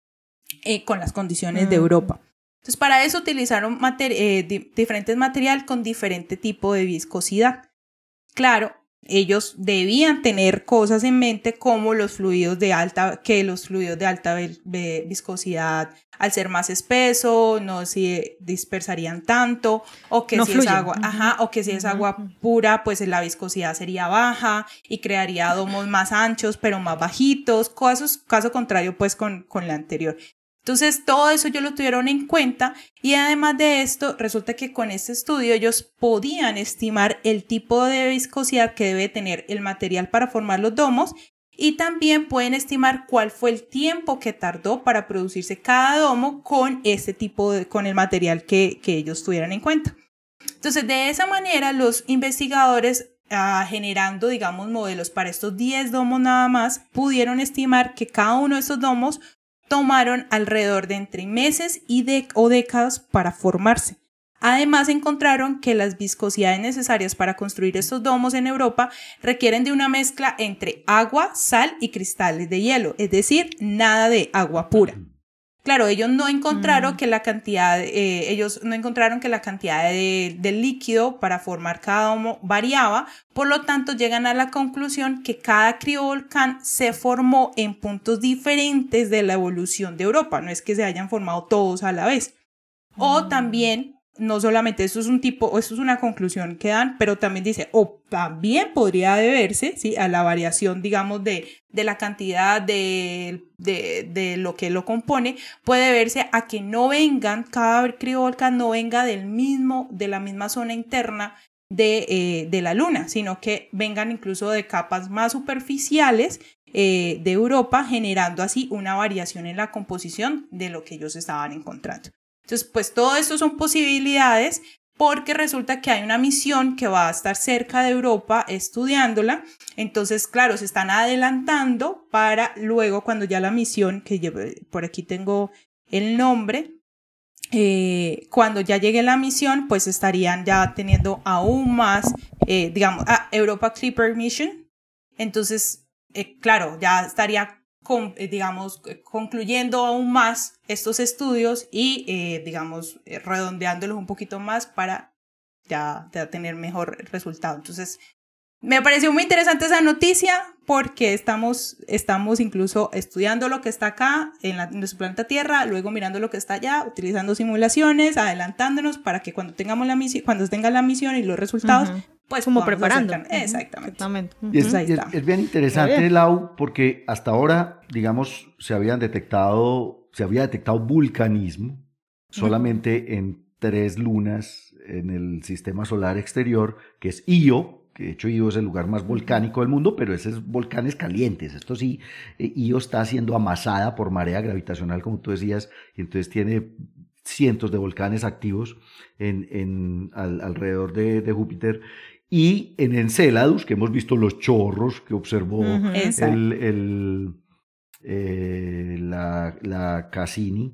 eh, con las condiciones de Europa. Entonces, para eso utilizaron eh, diferentes materiales con diferente tipo de viscosidad. Claro, ellos debían tener cosas en mente como los fluidos de alta, que los fluidos de alta viscosidad, al ser más espeso, no se dispersarían tanto, o que si es agua, ajá, o que si es agua pura, pues la viscosidad sería baja y crearía domos más anchos, pero más bajitos, caso, caso contrario, pues con, con la anterior. Entonces, todo eso ellos lo tuvieron en cuenta y además de esto, resulta que con este estudio ellos podían estimar el tipo de viscosidad que debe tener el material para formar los domos y también pueden estimar cuál fue el tiempo que tardó para producirse cada domo con este tipo de, con el material que, que ellos tuvieran en cuenta. Entonces, de esa manera, los investigadores ah, generando, digamos, modelos para estos 10 domos nada más, pudieron estimar que cada uno de estos domos tomaron alrededor de entre meses y o décadas para formarse. Además, encontraron que las viscosidades necesarias para construir estos domos en Europa requieren de una mezcla entre agua, sal y cristales de hielo, es decir, nada de agua pura. Claro, ellos no encontraron mm. que la cantidad, eh, ellos no encontraron que la cantidad de, líquido para formar cada domo variaba, por lo tanto llegan a la conclusión que cada criovolcán se formó en puntos diferentes de la evolución de Europa, no es que se hayan formado todos a la vez. O mm. también no solamente eso es un tipo, eso es una conclusión que dan, pero también dice, o también podría deberse, ¿sí? A la variación, digamos, de, de la cantidad de, de, de, lo que lo compone, puede verse a que no vengan, cada criovolcán no venga del mismo, de la misma zona interna de, eh, de la Luna, sino que vengan incluso de capas más superficiales eh, de Europa, generando así una variación en la composición de lo que ellos estaban encontrando. Entonces, pues todo esto son posibilidades porque resulta que hay una misión que va a estar cerca de Europa estudiándola. Entonces, claro, se están adelantando para luego cuando ya la misión, que yo, por aquí tengo el nombre, eh, cuando ya llegue la misión, pues estarían ya teniendo aún más, eh, digamos, a Europa Clipper Mission. Entonces, eh, claro, ya estaría, con, digamos, concluyendo aún más estos estudios y, digamos, redondeándolos un poquito más para ya, ya tener mejor resultado. Entonces, me pareció muy interesante esa noticia porque estamos, estamos incluso estudiando lo que está acá en, la, nuestro planeta Tierra, luego mirando lo que está allá, utilizando simulaciones, adelantándonos para que cuando tengamos la misión, cuando tenga la misión y los resultados, pues como preparando. Exactamente. es, bien interesante, Lau, porque hasta ahora, digamos, se habían detectado, se había detectado vulcanismo solamente en tres lunas en el sistema solar exterior, que es Io, que de hecho Io es el lugar más volcánico del mundo, pero ese es volcanes calientes. Esto sí, eh, Io está siendo amasada por marea gravitacional, como tú decías, y entonces tiene cientos de volcanes activos en, en alrededor de, Júpiter. Y en Enceladus, que hemos visto los chorros que observó el, eh, la, la Cassini,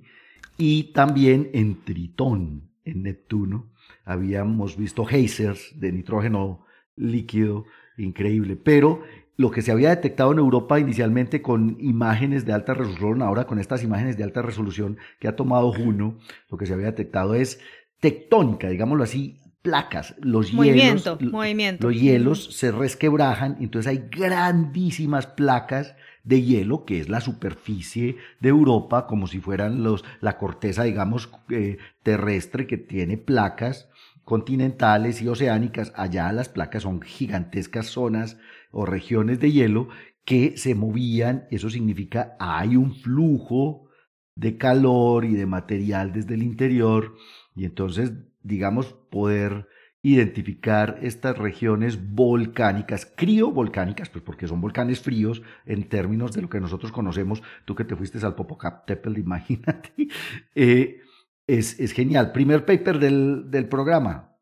y también en Tritón, en Neptuno, habíamos visto geysers de nitrógeno líquido increíble. Pero lo que se había detectado en Europa inicialmente con imágenes de alta resolución, ahora con estas imágenes de alta resolución que ha tomado Juno, lo que se había detectado es tectónica, digámoslo así, placas, los movimiento, hielos, movimiento. los hielos se resquebrajan, entonces hay grandísimas placas de hielo, que es la superficie de Europa, como si fueran los, la corteza, digamos, eh, terrestre que tiene placas continentales y oceánicas, allá las placas son gigantescas zonas o regiones de hielo que se movían, eso significa hay un flujo de calor y de material desde el interior y entonces digamos poder identificar estas regiones volcánicas, criovolcánicas, pues porque son volcanes fríos en términos de lo que nosotros conocemos, tú que te fuiste al Popocatépetl, imagínate, eh, es, es genial. Primer paper del, del programa.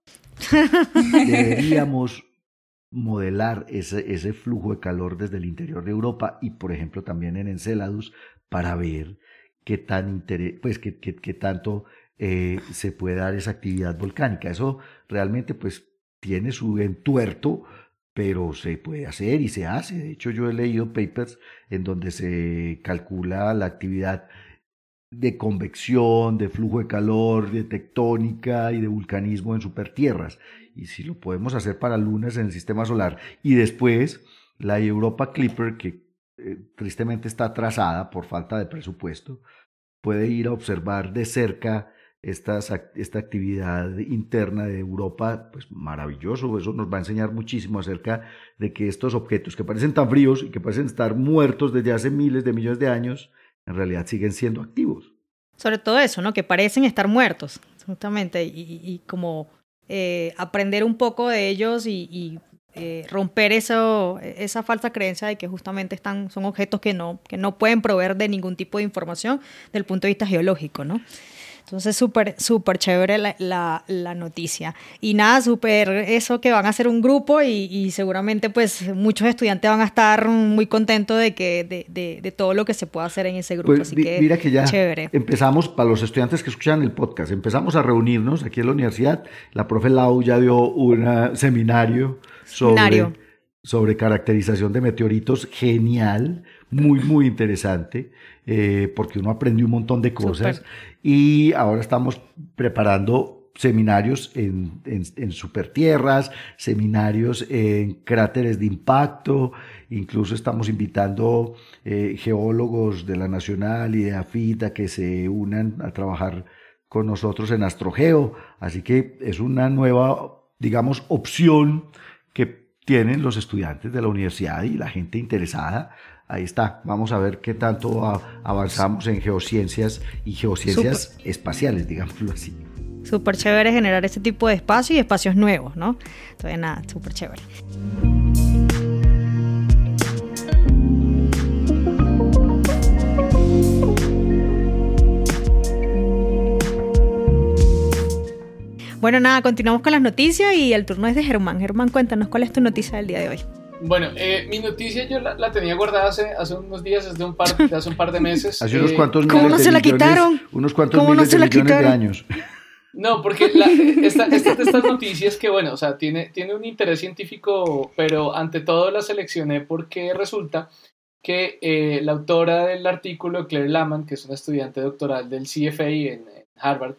Deberíamos modelar ese, ese, flujo de calor desde el interior de Europa y, por ejemplo, también en Enceladus para ver qué, tan pues, qué, qué, qué tanto eh, se puede dar esa actividad volcánica. Eso realmente pues tiene su entuerto, pero se puede hacer y se hace. De hecho, yo he leído papers en donde se calcula la actividad de convección, de flujo de calor, de tectónica y de vulcanismo en supertierras. Y si lo podemos hacer para lunas en el sistema solar. Y después la Europa Clipper, que eh, tristemente está atrasada por falta de presupuesto, puede ir a observar de cerca esta, esta actividad interna de Europa, pues maravilloso, eso nos va a enseñar muchísimo acerca de que estos objetos que parecen tan fríos y que parecen estar muertos desde hace miles de millones de años, en realidad siguen siendo activos. Sobre todo eso, ¿no? Que parecen estar muertos, justamente, y, como eh, aprender un poco de ellos y, eh, romper eso, esa falsa creencia de que justamente están, son objetos que no, que no pueden proveer de ningún tipo de información desde el punto de vista geológico, ¿no? Entonces, súper, súper chévere la, la, noticia. Y nada, súper eso que van a ser un grupo y, seguramente pues muchos estudiantes van a estar muy contentos de, que, de, de, todo lo que se pueda hacer en ese grupo. Pues, Así que mira que ya chévere. empezamos, para los estudiantes que escuchan el podcast, empezamos a reunirnos aquí en la universidad. La profe Lau ya dio un seminario sobre... sobre caracterización de meteoritos, genial, muy, muy interesante, eh, porque uno aprendió un montón de cosas. Y ahora estamos preparando seminarios en, en, supertierras, seminarios en cráteres de impacto, incluso estamos invitando eh, geólogos de la Nacional y de AFITA que se unan a trabajar con nosotros en Astrogeo, así que es una nueva, digamos, opción que tienen los estudiantes de la universidad y la gente interesada ahí está. Vamos a ver qué tanto avanzamos en geociencias y geociencias espaciales, digámoslo así. Súper chévere generar este tipo de espacios y espacios nuevos, ¿no? Entonces, nada, súper chévere. Bueno, nada, continuamos con las noticias y el turno es de Germán. Germán, cuéntanos cuál es tu noticia del día de hoy. Bueno, eh, mi noticia yo la, tenía guardada hace, hace unos días, hace un par, hace un par de meses. Hace unos eh, cuantos ¿Cómo no se la quitaron? Unos cuantos ¿Cómo miles no se la quitaron? de años. No, porque la, esta, de estas noticias que, bueno, o sea, tiene, tiene un interés científico, pero ante todo la seleccioné porque resulta que eh, la autora del artículo, Claire Laman, que es una estudiante doctoral del CFA en, Harvard,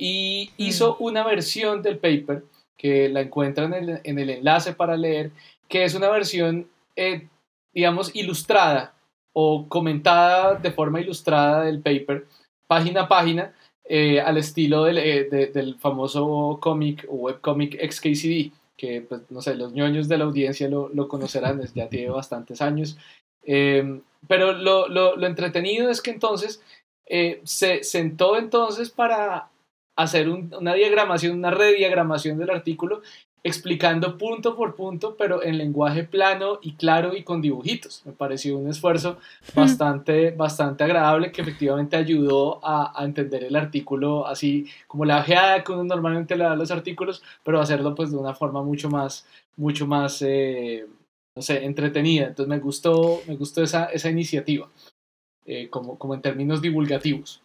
y mm. hizo una versión del paper que la encuentran en el, enlace para leer, que es una versión, eh, digamos, ilustrada o comentada de forma ilustrada del paper, página a página, eh, al estilo del, eh, del famoso cómic o webcómic XKCD, que, pues, no sé, los ñoños de la audiencia lo, lo conocerán, ya tiene bastantes años. Em, pero lo, lo, lo, entretenido es que entonces se sentó entonces para hacer una diagramación, una rediagramación del artículo explicando punto por punto, pero en lenguaje plano y claro y con dibujitos. Me pareció un esfuerzo bastante, bastante agradable que efectivamente ayudó a, entender el artículo así como la ojeada que uno normalmente le da a los artículos, pero hacerlo pues de una forma mucho más, mucho más, eh, no sé, entretenida. Entonces me gustó, me gustó esa, esa iniciativa, eh, como, como en términos divulgativos.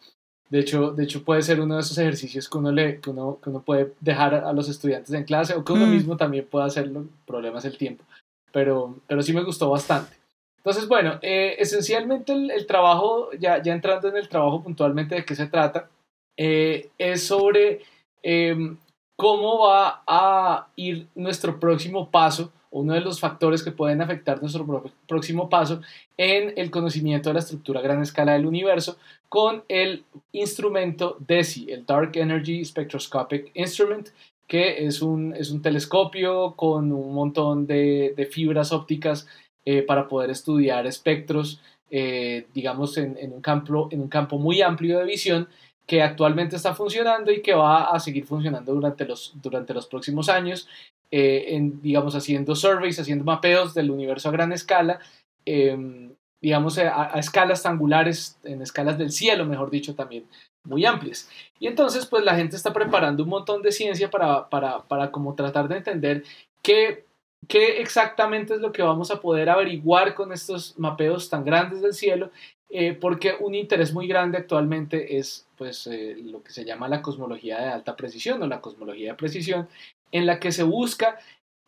De hecho, de hecho, puede ser uno de esos ejercicios que uno, le, que uno, que uno puede dejar a los estudiantes en clase o que uno mm. mismo también pueda hacerlo. El problema es el tiempo. Pero, pero sí me gustó bastante. Entonces, bueno, eh, esencialmente el, trabajo, ya, ya entrando en el trabajo puntualmente de qué se trata, eh, es sobre em, cómo va a ir nuestro próximo paso uno de los factores que pueden afectar nuestro próximo paso en el conocimiento de la estructura a gran escala del universo con el instrumento DESI, el Dark Energy Spectroscopic Instrument, que es un, es un telescopio con un montón de, fibras ópticas eh, para poder estudiar espectros, eh, digamos, en, un campo, en un campo muy amplio de visión que actualmente está funcionando y que va a seguir funcionando durante los, durante los próximos años eh, en, digamos, haciendo surveys, haciendo mapeos del universo a gran escala, em, digamos, a, escalas angulares, en escalas del cielo, mejor dicho, también muy amplias. Y entonces, pues la gente está preparando un montón de ciencia para, para, para como tratar de entender qué, qué exactamente es lo que vamos a poder averiguar con estos mapeos tan grandes del cielo eh, porque un interés muy grande actualmente es pues, eh, lo que se llama la cosmología de alta precisión o la cosmología de precisión, en la que se busca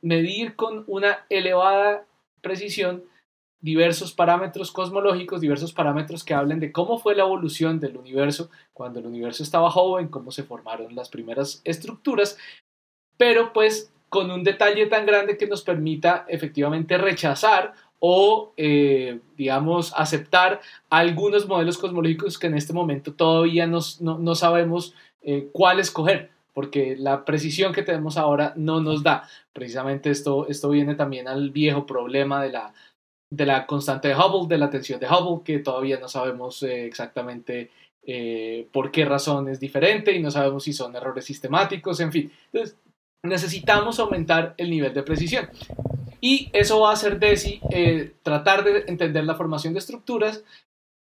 medir con una elevada precisión diversos parámetros cosmológicos, diversos parámetros que hablen de cómo fue la evolución del universo cuando el universo estaba joven, cómo se formaron las primeras estructuras, pero pues con un detalle tan grande que nos permita efectivamente rechazar o, eh, digamos, aceptar algunos modelos cosmológicos que en este momento todavía no, no, sabemos eh, cuál escoger porque la precisión que tenemos ahora no nos da. Precisamente esto, esto viene también al viejo problema de la, de la constante de Hubble, de la tensión de Hubble, que todavía no sabemos eh, exactamente eh, por qué razón es diferente y no sabemos si son errores sistemáticos, en fin. Entonces, necesitamos aumentar el nivel de precisión. Y eso va a hacer DESI eh, tratar de entender la formación de estructuras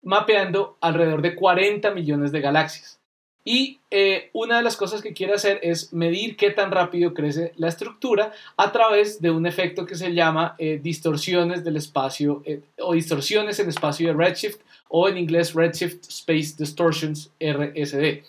mapeando alrededor de 40 millones de galaxias. Y eh, una de las cosas que quiere hacer es medir qué tan rápido crece la estructura a través de un efecto que se llama eh, distorsiones del espacio eh, o distorsiones en espacio de redshift o en inglés Redshift Space Distortions RSD.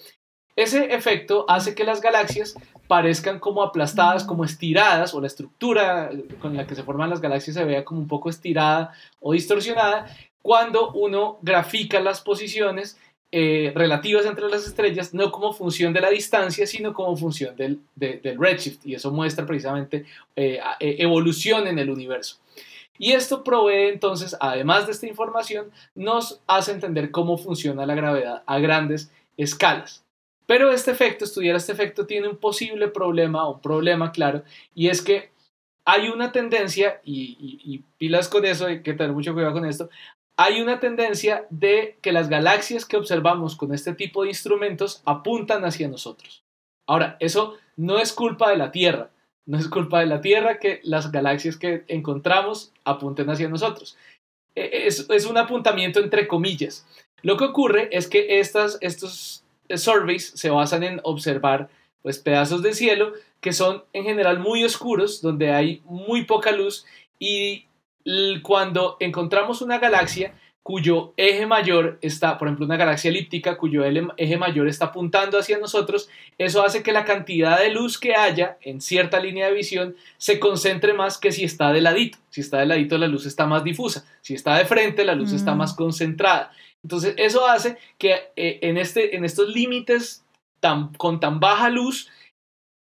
Ese efecto hace que las galaxias parezcan como aplastadas, como estiradas, o la estructura con la que se forman las galaxias se vea como un poco estirada o distorsionada, cuando uno grafica las posiciones eh, relativas entre las estrellas, no como función de la distancia, sino como función del, redshift. Y eso muestra precisamente eh, eh, evolución en el universo. Y esto provee entonces, además de esta información, nos hace entender cómo funciona la gravedad a grandes escalas. Pero este efecto, estudiar este efecto, tiene un posible problema, un problema claro, y es que hay una tendencia, y, y pilas con eso, hay que tener mucho cuidado con esto, hay una tendencia de que las galaxias que observamos con este tipo de instrumentos apuntan hacia nosotros. Ahora, eso no es culpa de la Tierra, no es culpa de la Tierra que las galaxias que encontramos apunten hacia nosotros. E, es, es un apuntamiento entre comillas. Lo que ocurre es que estas, estos surveys se basan en observar pues, pedazos de cielo que son en general muy oscuros, donde hay muy poca luz y cuando encontramos una galaxia cuyo eje mayor está, por ejemplo, una galaxia elíptica cuyo eje mayor está apuntando hacia nosotros, eso hace que la cantidad de luz que haya en cierta línea de visión se concentre más que si está de ladito. Si está de ladito la luz está más difusa, si está de frente la luz está mm. más concentrada. Entonces eso hace que eh, en, este, en estos límites tan, con tan baja luz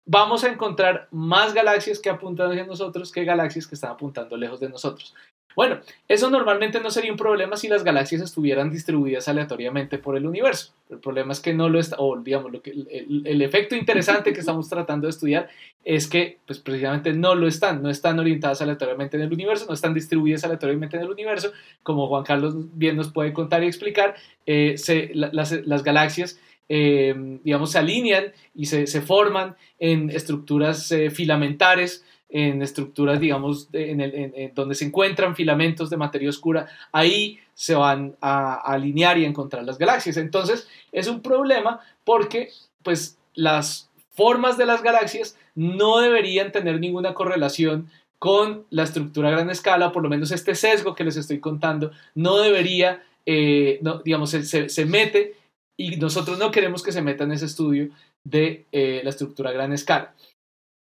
vamos a encontrar más galaxias que apuntan hacia nosotros que galaxias que están apuntando lejos de nosotros. Bueno, eso normalmente no sería un problema si las galaxias estuvieran distribuidas aleatoriamente por el universo. El problema es que no lo está, o digamos, lo que, el, efecto interesante que estamos tratando de estudiar es que, pues precisamente no lo están, no están orientadas aleatoriamente en el universo, no están distribuidas aleatoriamente en el universo, como Juan Carlos bien nos puede contar y explicar, eh, las, galaxias eh, digamos, se alinean y se, forman en estructuras eh, filamentares en estructuras, digamos, en donde se encuentran filamentos de materia oscura, ahí se van a, alinear y a encontrar las galaxias. Entonces, es un problema porque, pues, las formas de las galaxias no deberían tener ninguna correlación con la estructura a gran escala, por lo menos este sesgo que les estoy contando, no debería, eh, digamos, se, mete y nosotros no queremos que se meta en ese estudio de eh, la estructura a gran escala.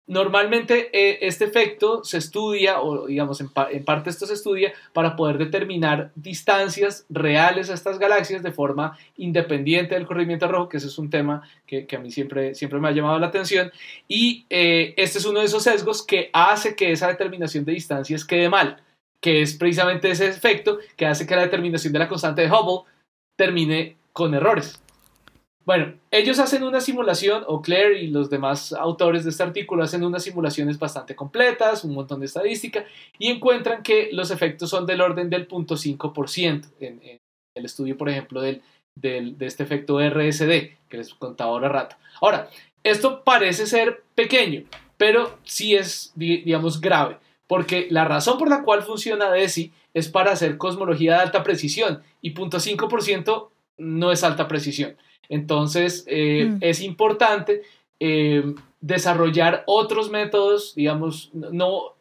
Normalmente eh, este efecto se estudia, o digamos en, parte esto se estudia, para poder determinar distancias reales a estas galaxias de forma independiente del corrimiento rojo, que ese es un tema que, a mí siempre, siempre me ha llamado la atención. Y eh, este es uno de esos sesgos que hace que esa determinación de distancias quede mal, que es precisamente ese efecto que hace que la determinación de la constante de Hubble termine con errores. Bueno, ellos hacen una simulación, o Claire y los demás autores de este artículo hacen unas simulaciones bastante completas, un montón de estadística, y encuentran que los efectos son del orden del 0.5% en, el estudio, por ejemplo, del, de este efecto RSD, que les contaba ahora rato. Ahora, esto parece ser pequeño, pero sí es, digamos, grave, porque la razón por la cual funciona DESI es para hacer cosmología de alta precisión, y 0.5% no es alta precisión. Entonces, eh, mm. es importante eh, desarrollar otros métodos, digamos, no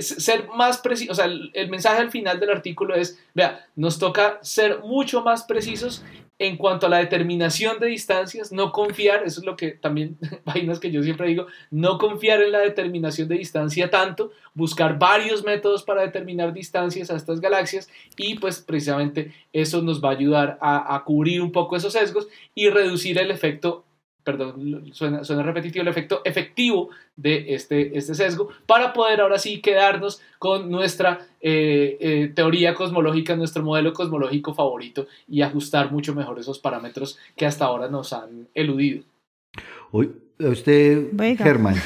ser más preciso, o sea, el, el, mensaje al final del artículo es, vea, nos toca ser mucho más precisos en cuanto a la determinación de distancias, no confiar, eso es lo que también, vainas que yo siempre digo, no confiar en la determinación de distancia tanto, buscar varios métodos para determinar distancias a estas galaxias y pues precisamente eso nos va a ayudar a, a cubrir un poco esos sesgos y reducir el efecto perdón, suena, repetitivo, el efecto efectivo de este, este sesgo, para poder ahora sí quedarnos con nuestra eh, eh, teoría cosmológica, nuestro modelo cosmológico favorito y ajustar mucho mejor esos parámetros que hasta ahora nos han eludido. Hoy, usted, Germán,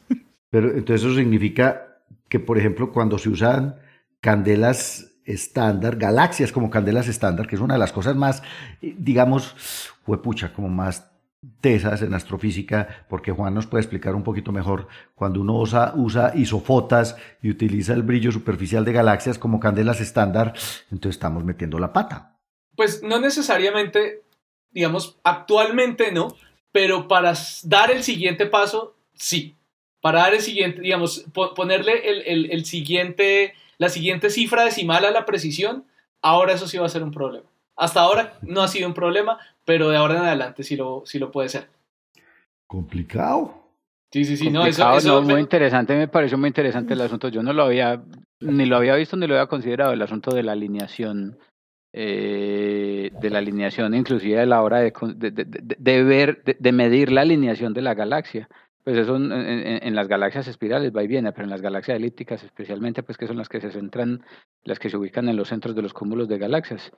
pero entonces eso significa que, por ejemplo, cuando se usan candelas estándar, galaxias como candelas estándar, que es una de las cosas más, digamos, huepucha, como más tesas en astrofísica, porque Juan nos puede explicar un poquito mejor, cuando uno usa, usa isofotas y utiliza el brillo superficial de galaxias como candelas estándar, entonces estamos metiendo la pata. Pues no necesariamente, digamos, actualmente no, pero para dar el siguiente paso, sí. Para dar el siguiente, digamos, ponerle el, el siguiente, la siguiente cifra decimal a la precisión, ahora eso sí va a ser un problema. Hasta ahora no ha sido un problema, pero de ahora en adelante sí lo, sí lo puede ser. Complicado. Sí, sí, sí, no, eso, eso muy interesante, me pareció muy interesante el asunto. Yo no lo había, ni lo había visto ni lo había considerado, el asunto de la alineación, eh, de la alineación, inclusive a la hora de, de, ver, de, medir la alineación de la galaxia. Pues eso en, en, las galaxias espirales va y viene, pero en las galaxias elípticas especialmente, pues que son las que se centran, las que se ubican en los centros de los cúmulos de galaxias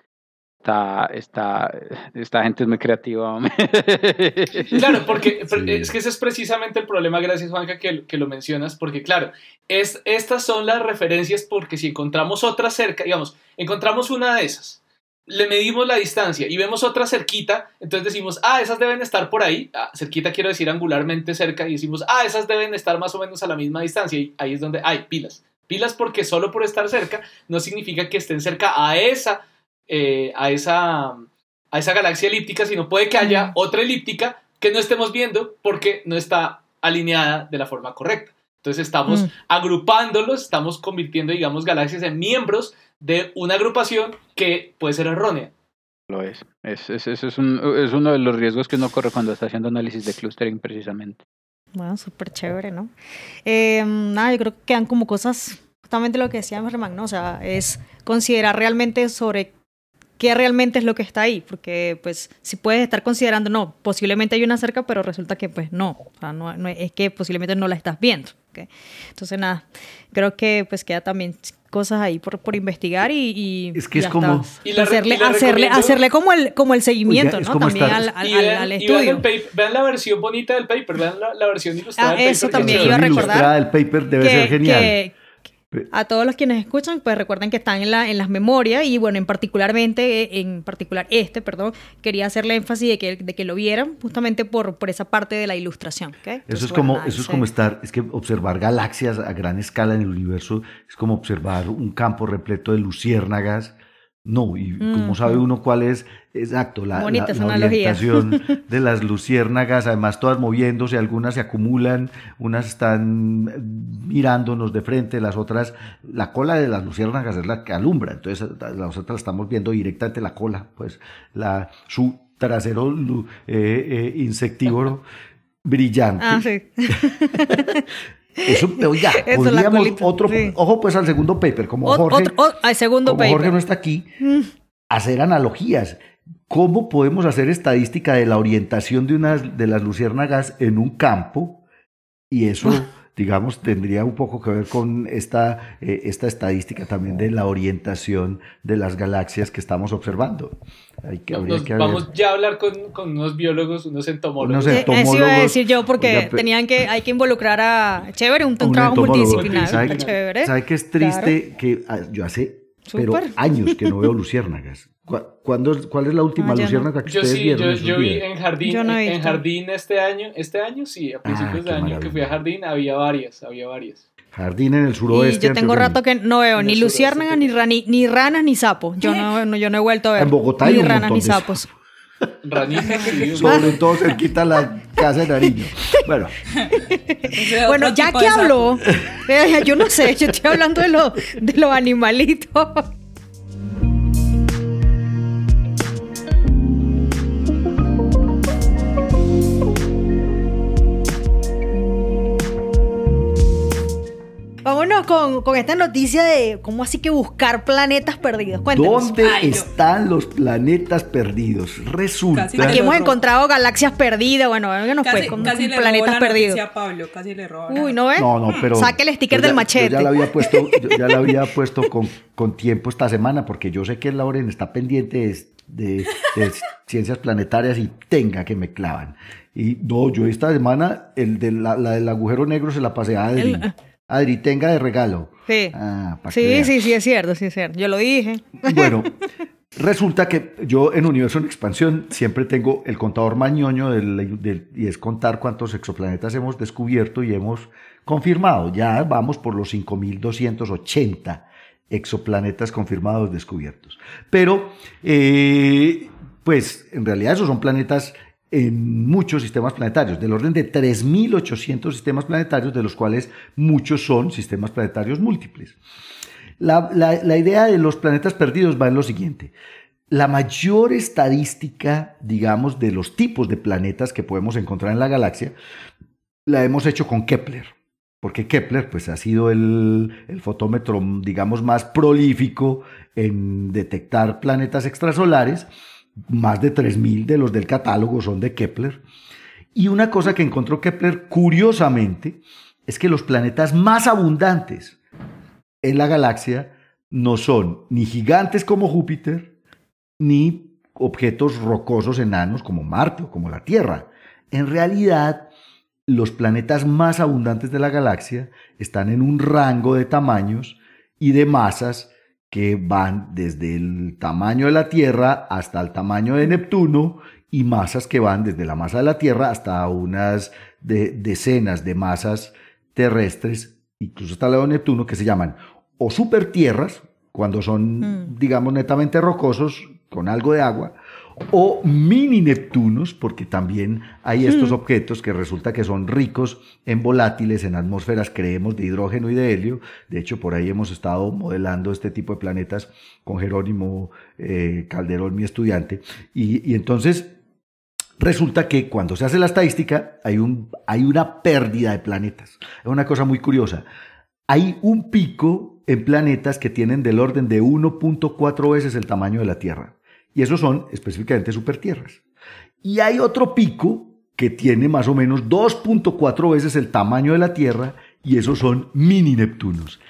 está, está, esta gente es muy creativa. claro, porque es que ese es precisamente el problema, gracias Juanca, que, que lo mencionas, porque claro, es, estas son las referencias porque si encontramos otra cerca, digamos, encontramos una de esas, le medimos la distancia y vemos otra cerquita, entonces decimos, ah, esas deben estar por ahí, ah, cerquita quiero decir angularmente cerca, y decimos, ah, esas deben estar más o menos a la misma distancia, y ahí es donde hay pilas. Pilas porque solo por estar cerca no significa que estén cerca a esa eh, a, esa, a esa galaxia elíptica, sino puede que haya otra elíptica que no estemos viendo porque no está alineada de la forma correcta. Entonces estamos mm. agrupándolos, estamos convirtiendo, digamos, galaxias en miembros de una agrupación que puede ser errónea. Lo es. Es, es, es, es, uno de los riesgos que uno corre cuando está haciendo análisis de clustering precisamente. Bueno, súper chévere, ¿no? Eh, nada, yo creo que quedan como cosas, justamente lo que decía Germán, ¿no? O sea, es considerar realmente sobre qué realmente es lo que está ahí, porque pues si puedes estar considerando, no, posiblemente hay una cerca, pero resulta que pues no, o sea, no, es que posiblemente no la estás viendo. ¿okay? Entonces nada, creo que pues queda también cosas ahí por, por investigar y, es que es como hacerle, hacerle, hacerle como el como el seguimiento ¿no? también al, al, estudio vean, la versión bonita del paper vean la, versión ilustrada ah, del eso también iba a recordar el paper debe ser genial a todos los quienes escuchan, pues recuerden que están en, la, en las memorias y bueno, en particularmente, en particular este, perdón, quería hacerle énfasis de que, de que lo vieran justamente por, por esa parte de la ilustración. eso es como, eso es como estar, es que observar galaxias a gran escala en el universo es como observar un campo repleto de luciérnagas no, y como sabe uno cuál es exacto la, orientación de las luciérnagas, además todas moviéndose, algunas se acumulan, unas están mirándonos de frente, las otras, la cola de las luciérnagas es la que alumbra, entonces las otras estamos viendo directamente la cola, pues la, su trasero eh, eh, insectívoro brillante. Ah, sí. Eso, ya, podríamos otro, ojo pues al segundo paper, como Jorge, al segundo como Jorge no está aquí, mm. hacer analogías. ¿Cómo podemos hacer estadística de la orientación de una de las luciérnagas en un campo? Y eso digamos, tendría un poco que ver con esta, eh, esta estadística también de la orientación de las galaxias que estamos observando. Hay que, vamos ya a hablar con, con, unos biólogos, unos entomólogos. Unos entomólogos eso iba a decir yo, porque tenían que, hay que involucrar a... Chévere, un, trabajo multidisciplinar. ¿Sabe, chévere. ¿Sabe qué es triste? Que ah, yo hace pero años que no veo luciérnagas. ¿Cuándo, ¿Cuál es la última ah, luciérnaga que ustedes sí, vieron? Yo, yo vi en jardín, en, jardín este año, este año sí, a principios ah, de año que fui a jardín había varias, había varias. Jardín en el suroeste. Y yo tengo rato que no veo ni luciérnagas, ni, ni ranas, ni sapos. Yo no, yo no he vuelto a ver. En Bogotá ni ranas, ni sapos. Ranitas, Sobre todo cerquita la casa de Nariño. Bueno. bueno, ya que habló, yo no sé, yo estoy hablando de los de los animalitos. Vámonos con, con, esta noticia de cómo así que buscar planetas perdidos. Cuéntanos. ¿Dónde están los planetas perdidos? Resulta. Aquí hemos encontrado galaxias perdidas. Bueno, que nos fue con casi planetas perdidos. A Pablo, casi le roba. Uy, ¿no ves? No, no, pero. Saque el sticker del machete. Yo ya la había puesto, ya la había puesto con, con, tiempo esta semana, porque yo sé que Lauren está pendiente de, de, ciencias planetarias y tenga que me clavan. Y no, yo esta semana, el de la, del agujero negro se la pasé a Adri. Adri, tenga de regalo. Sí. Ah, sí, sí, sí, es cierto, sí, es cierto. Yo lo dije. Bueno, resulta que yo en Universo en Expansión siempre tengo el contador mañoño del, y es contar cuántos exoplanetas hemos descubierto y hemos confirmado. Ya vamos por los 5.280 exoplanetas confirmados descubiertos. Pero, eh, pues en realidad esos son planetas en muchos sistemas planetarios, del orden de 3.800 sistemas planetarios, de los cuales muchos son sistemas planetarios múltiples. La, la, idea de los planetas perdidos va en lo siguiente. La mayor estadística, digamos, de los tipos de planetas que podemos encontrar en la galaxia, la hemos hecho con Kepler, porque Kepler pues, ha sido el, el fotómetro, digamos, más prolífico en detectar planetas extrasolares más de 3.000 de los del catálogo son de Kepler. Y una cosa que encontró Kepler curiosamente es que los planetas más abundantes en la galaxia no son ni gigantes como Júpiter, ni objetos rocosos enanos como Marte o como la Tierra. En realidad, los planetas más abundantes de la galaxia están en un rango de tamaños y de masas que van desde el tamaño de la Tierra hasta el tamaño de Neptuno y masas que van desde la masa de la Tierra hasta unas decenas de masas terrestres, incluso hasta el lado de Neptuno, que se llaman o supertierras, cuando son, mm. digamos, netamente rocosos, con algo de agua, o mini Neptunos, porque también hay estos hmm. objetos que resulta que son ricos en volátiles, en atmósferas, creemos, de hidrógeno y de helio. De hecho, por ahí hemos estado modelando este tipo de planetas con Jerónimo eh, Calderón, mi estudiante. Y, entonces resulta que cuando se hace la estadística hay, un, hay una pérdida de planetas. Es una cosa muy curiosa. Hay un pico en planetas que tienen del orden de 1.4 veces el tamaño de la Tierra. Y esos son específicamente supertierras. Y hay otro pico que tiene más o menos 2.4 veces el tamaño de la Tierra y esos son mini Neptunos.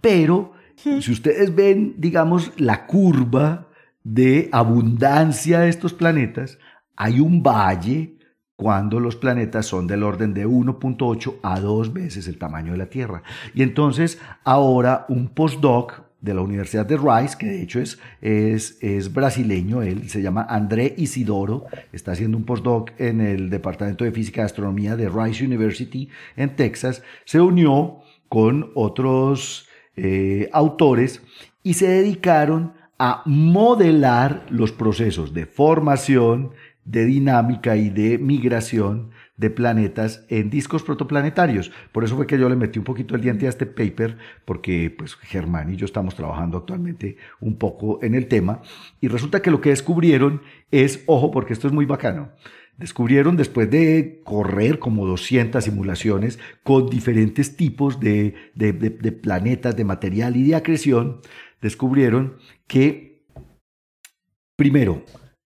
Pero si ustedes ven, digamos, la curva de abundancia de estos planetas, hay un valle cuando los planetas son del orden de 1.8 a 2 veces el tamaño de la Tierra. Y entonces ahora un postdoc de la Universidad de Rice, que de hecho es, es, es, brasileño, él se llama André Isidoro, está haciendo un postdoc en el Departamento de Física y Astronomía de Rice University en Texas, se unió con otros eh, autores y se dedicaron a modelar los procesos de formación, de dinámica y de migración de planetas en discos protoplanetarios. Por eso fue que yo le metí un poquito el diente a este paper, porque pues Germán y yo estamos trabajando actualmente un poco en el tema, y resulta que lo que descubrieron es, ojo, porque esto es muy bacano, descubrieron después de correr como 200 simulaciones con diferentes tipos de, de, de planetas, de material y de acreción, descubrieron que, primero,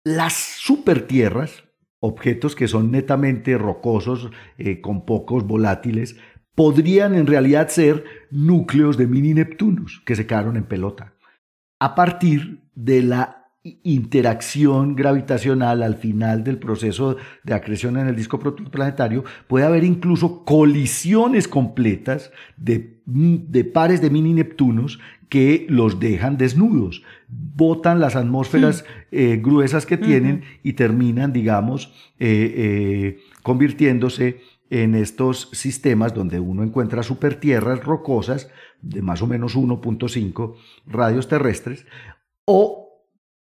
las supertierras, objetos que son netamente rocosos, eh, con pocos volátiles, podrían en realidad ser núcleos de mini Neptunos que se quedaron en pelota. A partir de la interacción gravitacional al final del proceso de acreción en el disco protoplanetario, puede haber incluso colisiones completas de, de pares de mini Neptunos que los dejan desnudos, botan las atmósferas eh, gruesas que tienen y terminan, digamos, eh, eh, convirtiéndose en estos sistemas donde uno encuentra supertierras rocosas de más o menos 1.5 radios terrestres o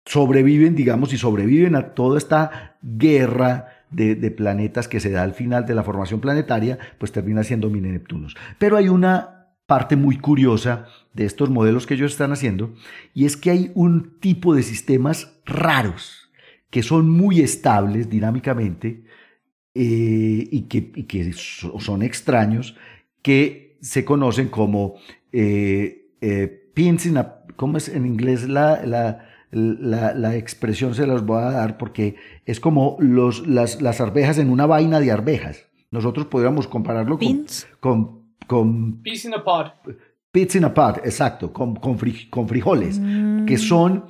sobreviven, digamos, y sobreviven a toda esta guerra de, planetas que se da al final de la formación planetaria, pues termina siendo mini Neptunos. Pero hay una parte muy curiosa de estos modelos que ellos están haciendo, y es que hay un tipo de sistemas raros, que son muy estables dinámicamente eh, y, que, son extraños, que se conocen como eh, eh, ¿cómo es en inglés la la, expresión se las voy a dar porque es como los, las, las, arvejas en una vaina de arvejas. Nosotros podríamos compararlo con, con, con... Peas in a pod. Peas in a pod, exacto, con, con, frijoles, que mm. son,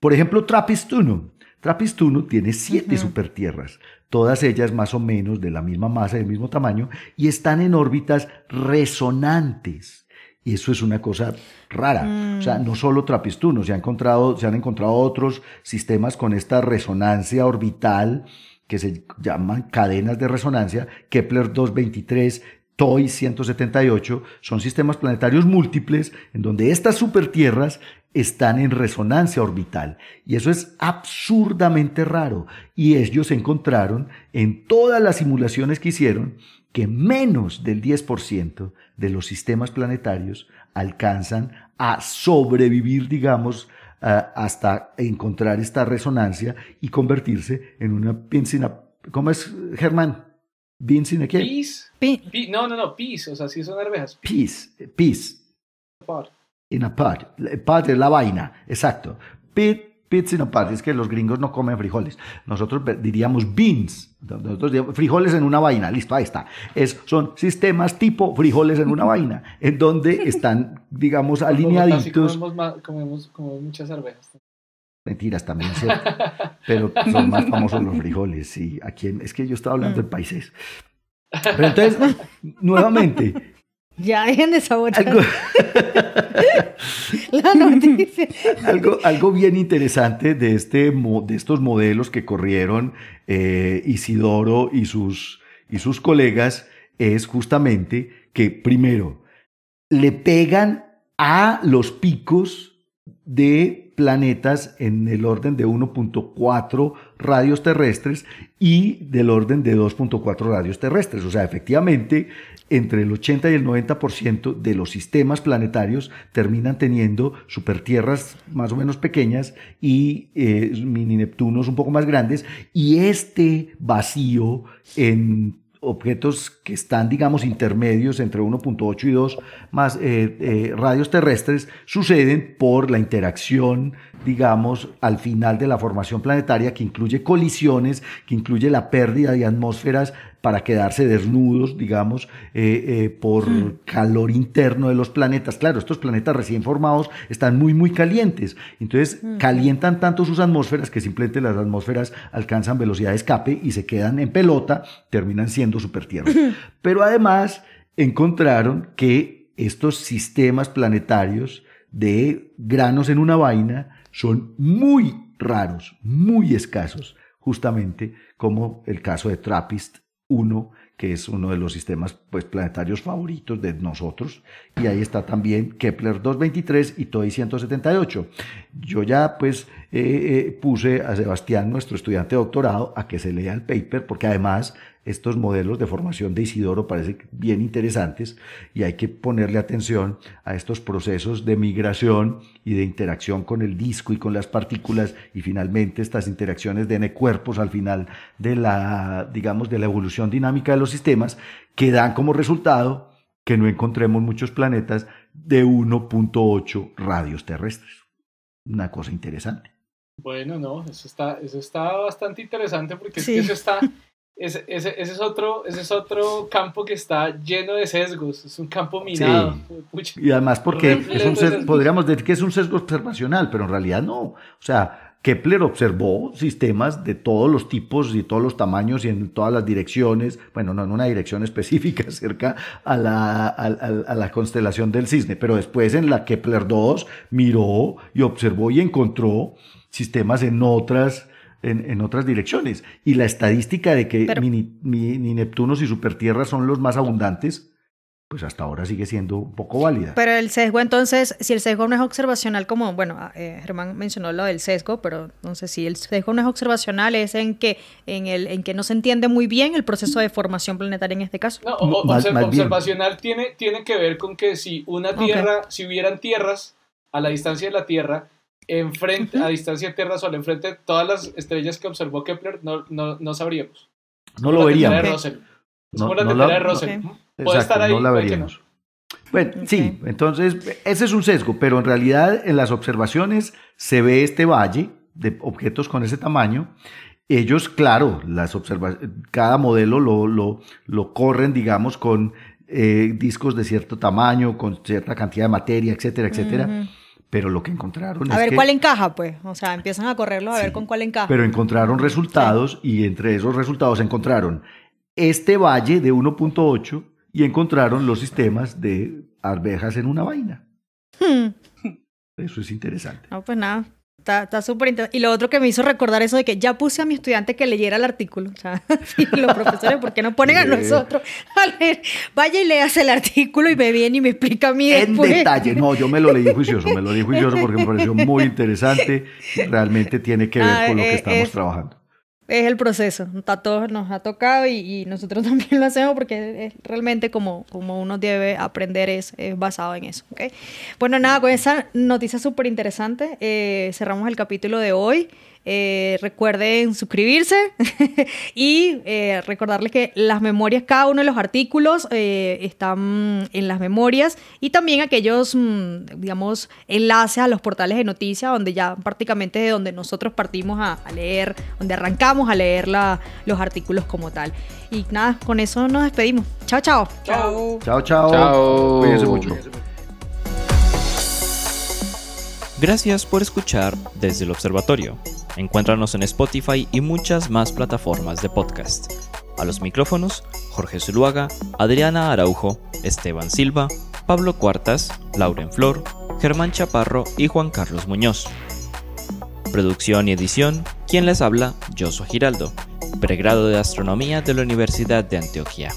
por ejemplo, Trapistuno. Trapistuno tiene siete supertierras, todas ellas más o menos de la misma masa, del mismo tamaño, y están en órbitas resonantes. Y eso es una cosa rara. O sea, no solo trapistuno, se, ha encontrado, se han encontrado otros sistemas con esta resonancia orbital que se llaman cadenas de resonancia, Kepler 223, TOI 178, son sistemas planetarios múltiples en donde estas supertierras están en resonancia orbital. Y eso es absurdamente raro. Y ellos encontraron en todas las simulaciones que hicieron que menos del 10% de los sistemas planetarios alcanzan a sobrevivir, digamos, hasta encontrar esta resonancia y convertirse en una benzina. ¿Cómo es, Germán? ¿Benzina qué? Peace. no, no, no, peace. O sea, sí son arvejas. Peace. Peace. In a pod. Pod es la vaina, exacto. Pit Pizza no parte, es que los gringos no comen frijoles. Nosotros diríamos beans, nosotros diríamos frijoles en una vaina, listo, ahí está. Es, son sistemas tipo frijoles en una vaina, en donde están, digamos, alineaditos. Comemos, muchas arvejas. Mentiras también, ¿cierto? Pero son más famosos los frijoles, sí. Aquí es que yo estaba hablando de países. Pero entonces, nuevamente, ya dejen de la noticia. Algo, bien interesante de, este, de estos modelos que corrieron eh, Isidoro y sus, y sus colegas es justamente que primero le pegan a los picos de planetas en el orden de 1.4 radios terrestres y del orden de 2.4 radios terrestres. O sea, efectivamente, entre el 80 y el 90% de los sistemas planetarios terminan teniendo supertierras más o menos pequeñas y eh, mini Neptunos un poco más grandes. Y este vacío en objetos que están, digamos, intermedios entre 1.8 y 2 más eh, eh, radios terrestres suceden por la interacción, digamos, al final de la formación planetaria que incluye colisiones, que incluye la pérdida de atmósferas para quedarse desnudos, digamos, eh, eh, por mm. calor interno de los planetas. Claro, estos planetas recién formados están muy, muy calientes. Entonces, mm. calientan tanto sus atmósferas que simplemente las atmósferas alcanzan velocidad de escape y se quedan en pelota, terminan siendo supertierras. Pero además, encontraron que estos sistemas planetarios de granos en una vaina son muy raros, muy escasos, justamente como el caso de Trappist uno que es uno de los sistemas pues, planetarios favoritos de nosotros, y ahí está también Kepler 223 y TOI 178. Yo ya pues eh, eh, puse a Sebastián, nuestro estudiante de doctorado, a que se lea el paper, porque además estos modelos de formación de Isidoro parecen bien interesantes y hay que ponerle atención a estos procesos de migración y de interacción con el disco y con las partículas y finalmente estas interacciones de N cuerpos al final de la, digamos, de la evolución dinámica de los sistemas que dan como resultado que no encontremos muchos planetas de 1.8 radios terrestres. Una cosa interesante. Bueno, no, eso está, eso está bastante interesante porque es que eso está ese, ese, es otro, ese es otro campo que está lleno de sesgos, es un campo minado. Y además porque podríamos decir que es un sesgo observacional, pero en realidad no. O sea, Kepler observó sistemas de todos los tipos y todos los tamaños y en todas las direcciones, bueno, no en una dirección específica cerca a la, a la constelación del cisne, pero después en la Kepler 2 miró y observó y encontró sistemas en otras en, otras direcciones. Y la estadística de que ni Neptunos y supertierras son los más abundantes, pues hasta ahora sigue siendo un poco válida. Pero el sesgo entonces, si el sesgo no es observacional, como, bueno, ah, eh, Germán mencionó lo del sesgo, pero entonces si el sesgo no es observacional es en que, en el, en que no se entiende muy bien el proceso de formación planetaria en este caso. No, observacional tiene, tiene que ver con que si una tierra, si hubieran tierras a la distancia de la Tierra, enfrente, a distancia de Tierra Sol, enfrente de todas las estrellas que observó Kepler, no, no, no sabríamos. No lo veríamos. Es como la no, de Russell. Puede estar ahí. No la veríamos. Bueno, sí, entonces ese es un sesgo, pero en realidad en las observaciones se ve este valle de objetos con ese tamaño. Ellos, claro, las cada modelo lo, lo, lo corren, digamos, con eh, discos de cierto tamaño, con cierta cantidad de materia, etcétera, etcétera pero lo que encontraron a ver cuál encaja, pues. O sea, empiezan a correrlo a ver con cuál encaja. Pero encontraron resultados y entre esos resultados encontraron este valle de 1.8 y encontraron los sistemas de arvejas en una vaina. Hmm. Eso es interesante. No, pues nada. Está súper interesante. Y lo otro que me hizo recordar eso de que ya puse a mi estudiante que leyera el artículo. O sea, los profesores, ¿por qué no ponen a nosotros a leer? Vaya y leas el artículo y me viene y me explica a mí después. En detalle, no, yo me lo leí juicioso, me lo leí juicioso porque me pareció muy interesante. Realmente tiene que ver ah, con lo que eh, estamos trabajando es el proceso. A todos nos ha tocado y, nosotros también lo hacemos porque es realmente como, como uno debe aprender es, basado en eso. ¿okay? Bueno, nada, con esa noticia súper interesante eh, cerramos el capítulo de hoy. Eh, recuerden suscribirse y eh, recordarles que las memorias, cada uno de los artículos eh, están en las memorias y también aquellos, mm, digamos, enlaces a los portales de noticias donde ya prácticamente de donde nosotros partimos a, leer, donde arrancamos a leer los artículos como tal. Y nada, con eso nos despedimos. Chao, chao. Chao. Chao, chao. chao. Cuídense mucho. Gracias por escuchar desde el observatorio. Encuéntranos en Spotify y muchas más plataformas de podcast. A los micrófonos, Jorge Zuluaga, Adriana Araujo, Esteban Silva, Pablo Cuartas, Lauren Flor, Germán Chaparro y Juan Carlos Muñoz. Producción y edición, quien les habla, Josué Giraldo, pregrado de Astronomía de la Universidad de Antioquia.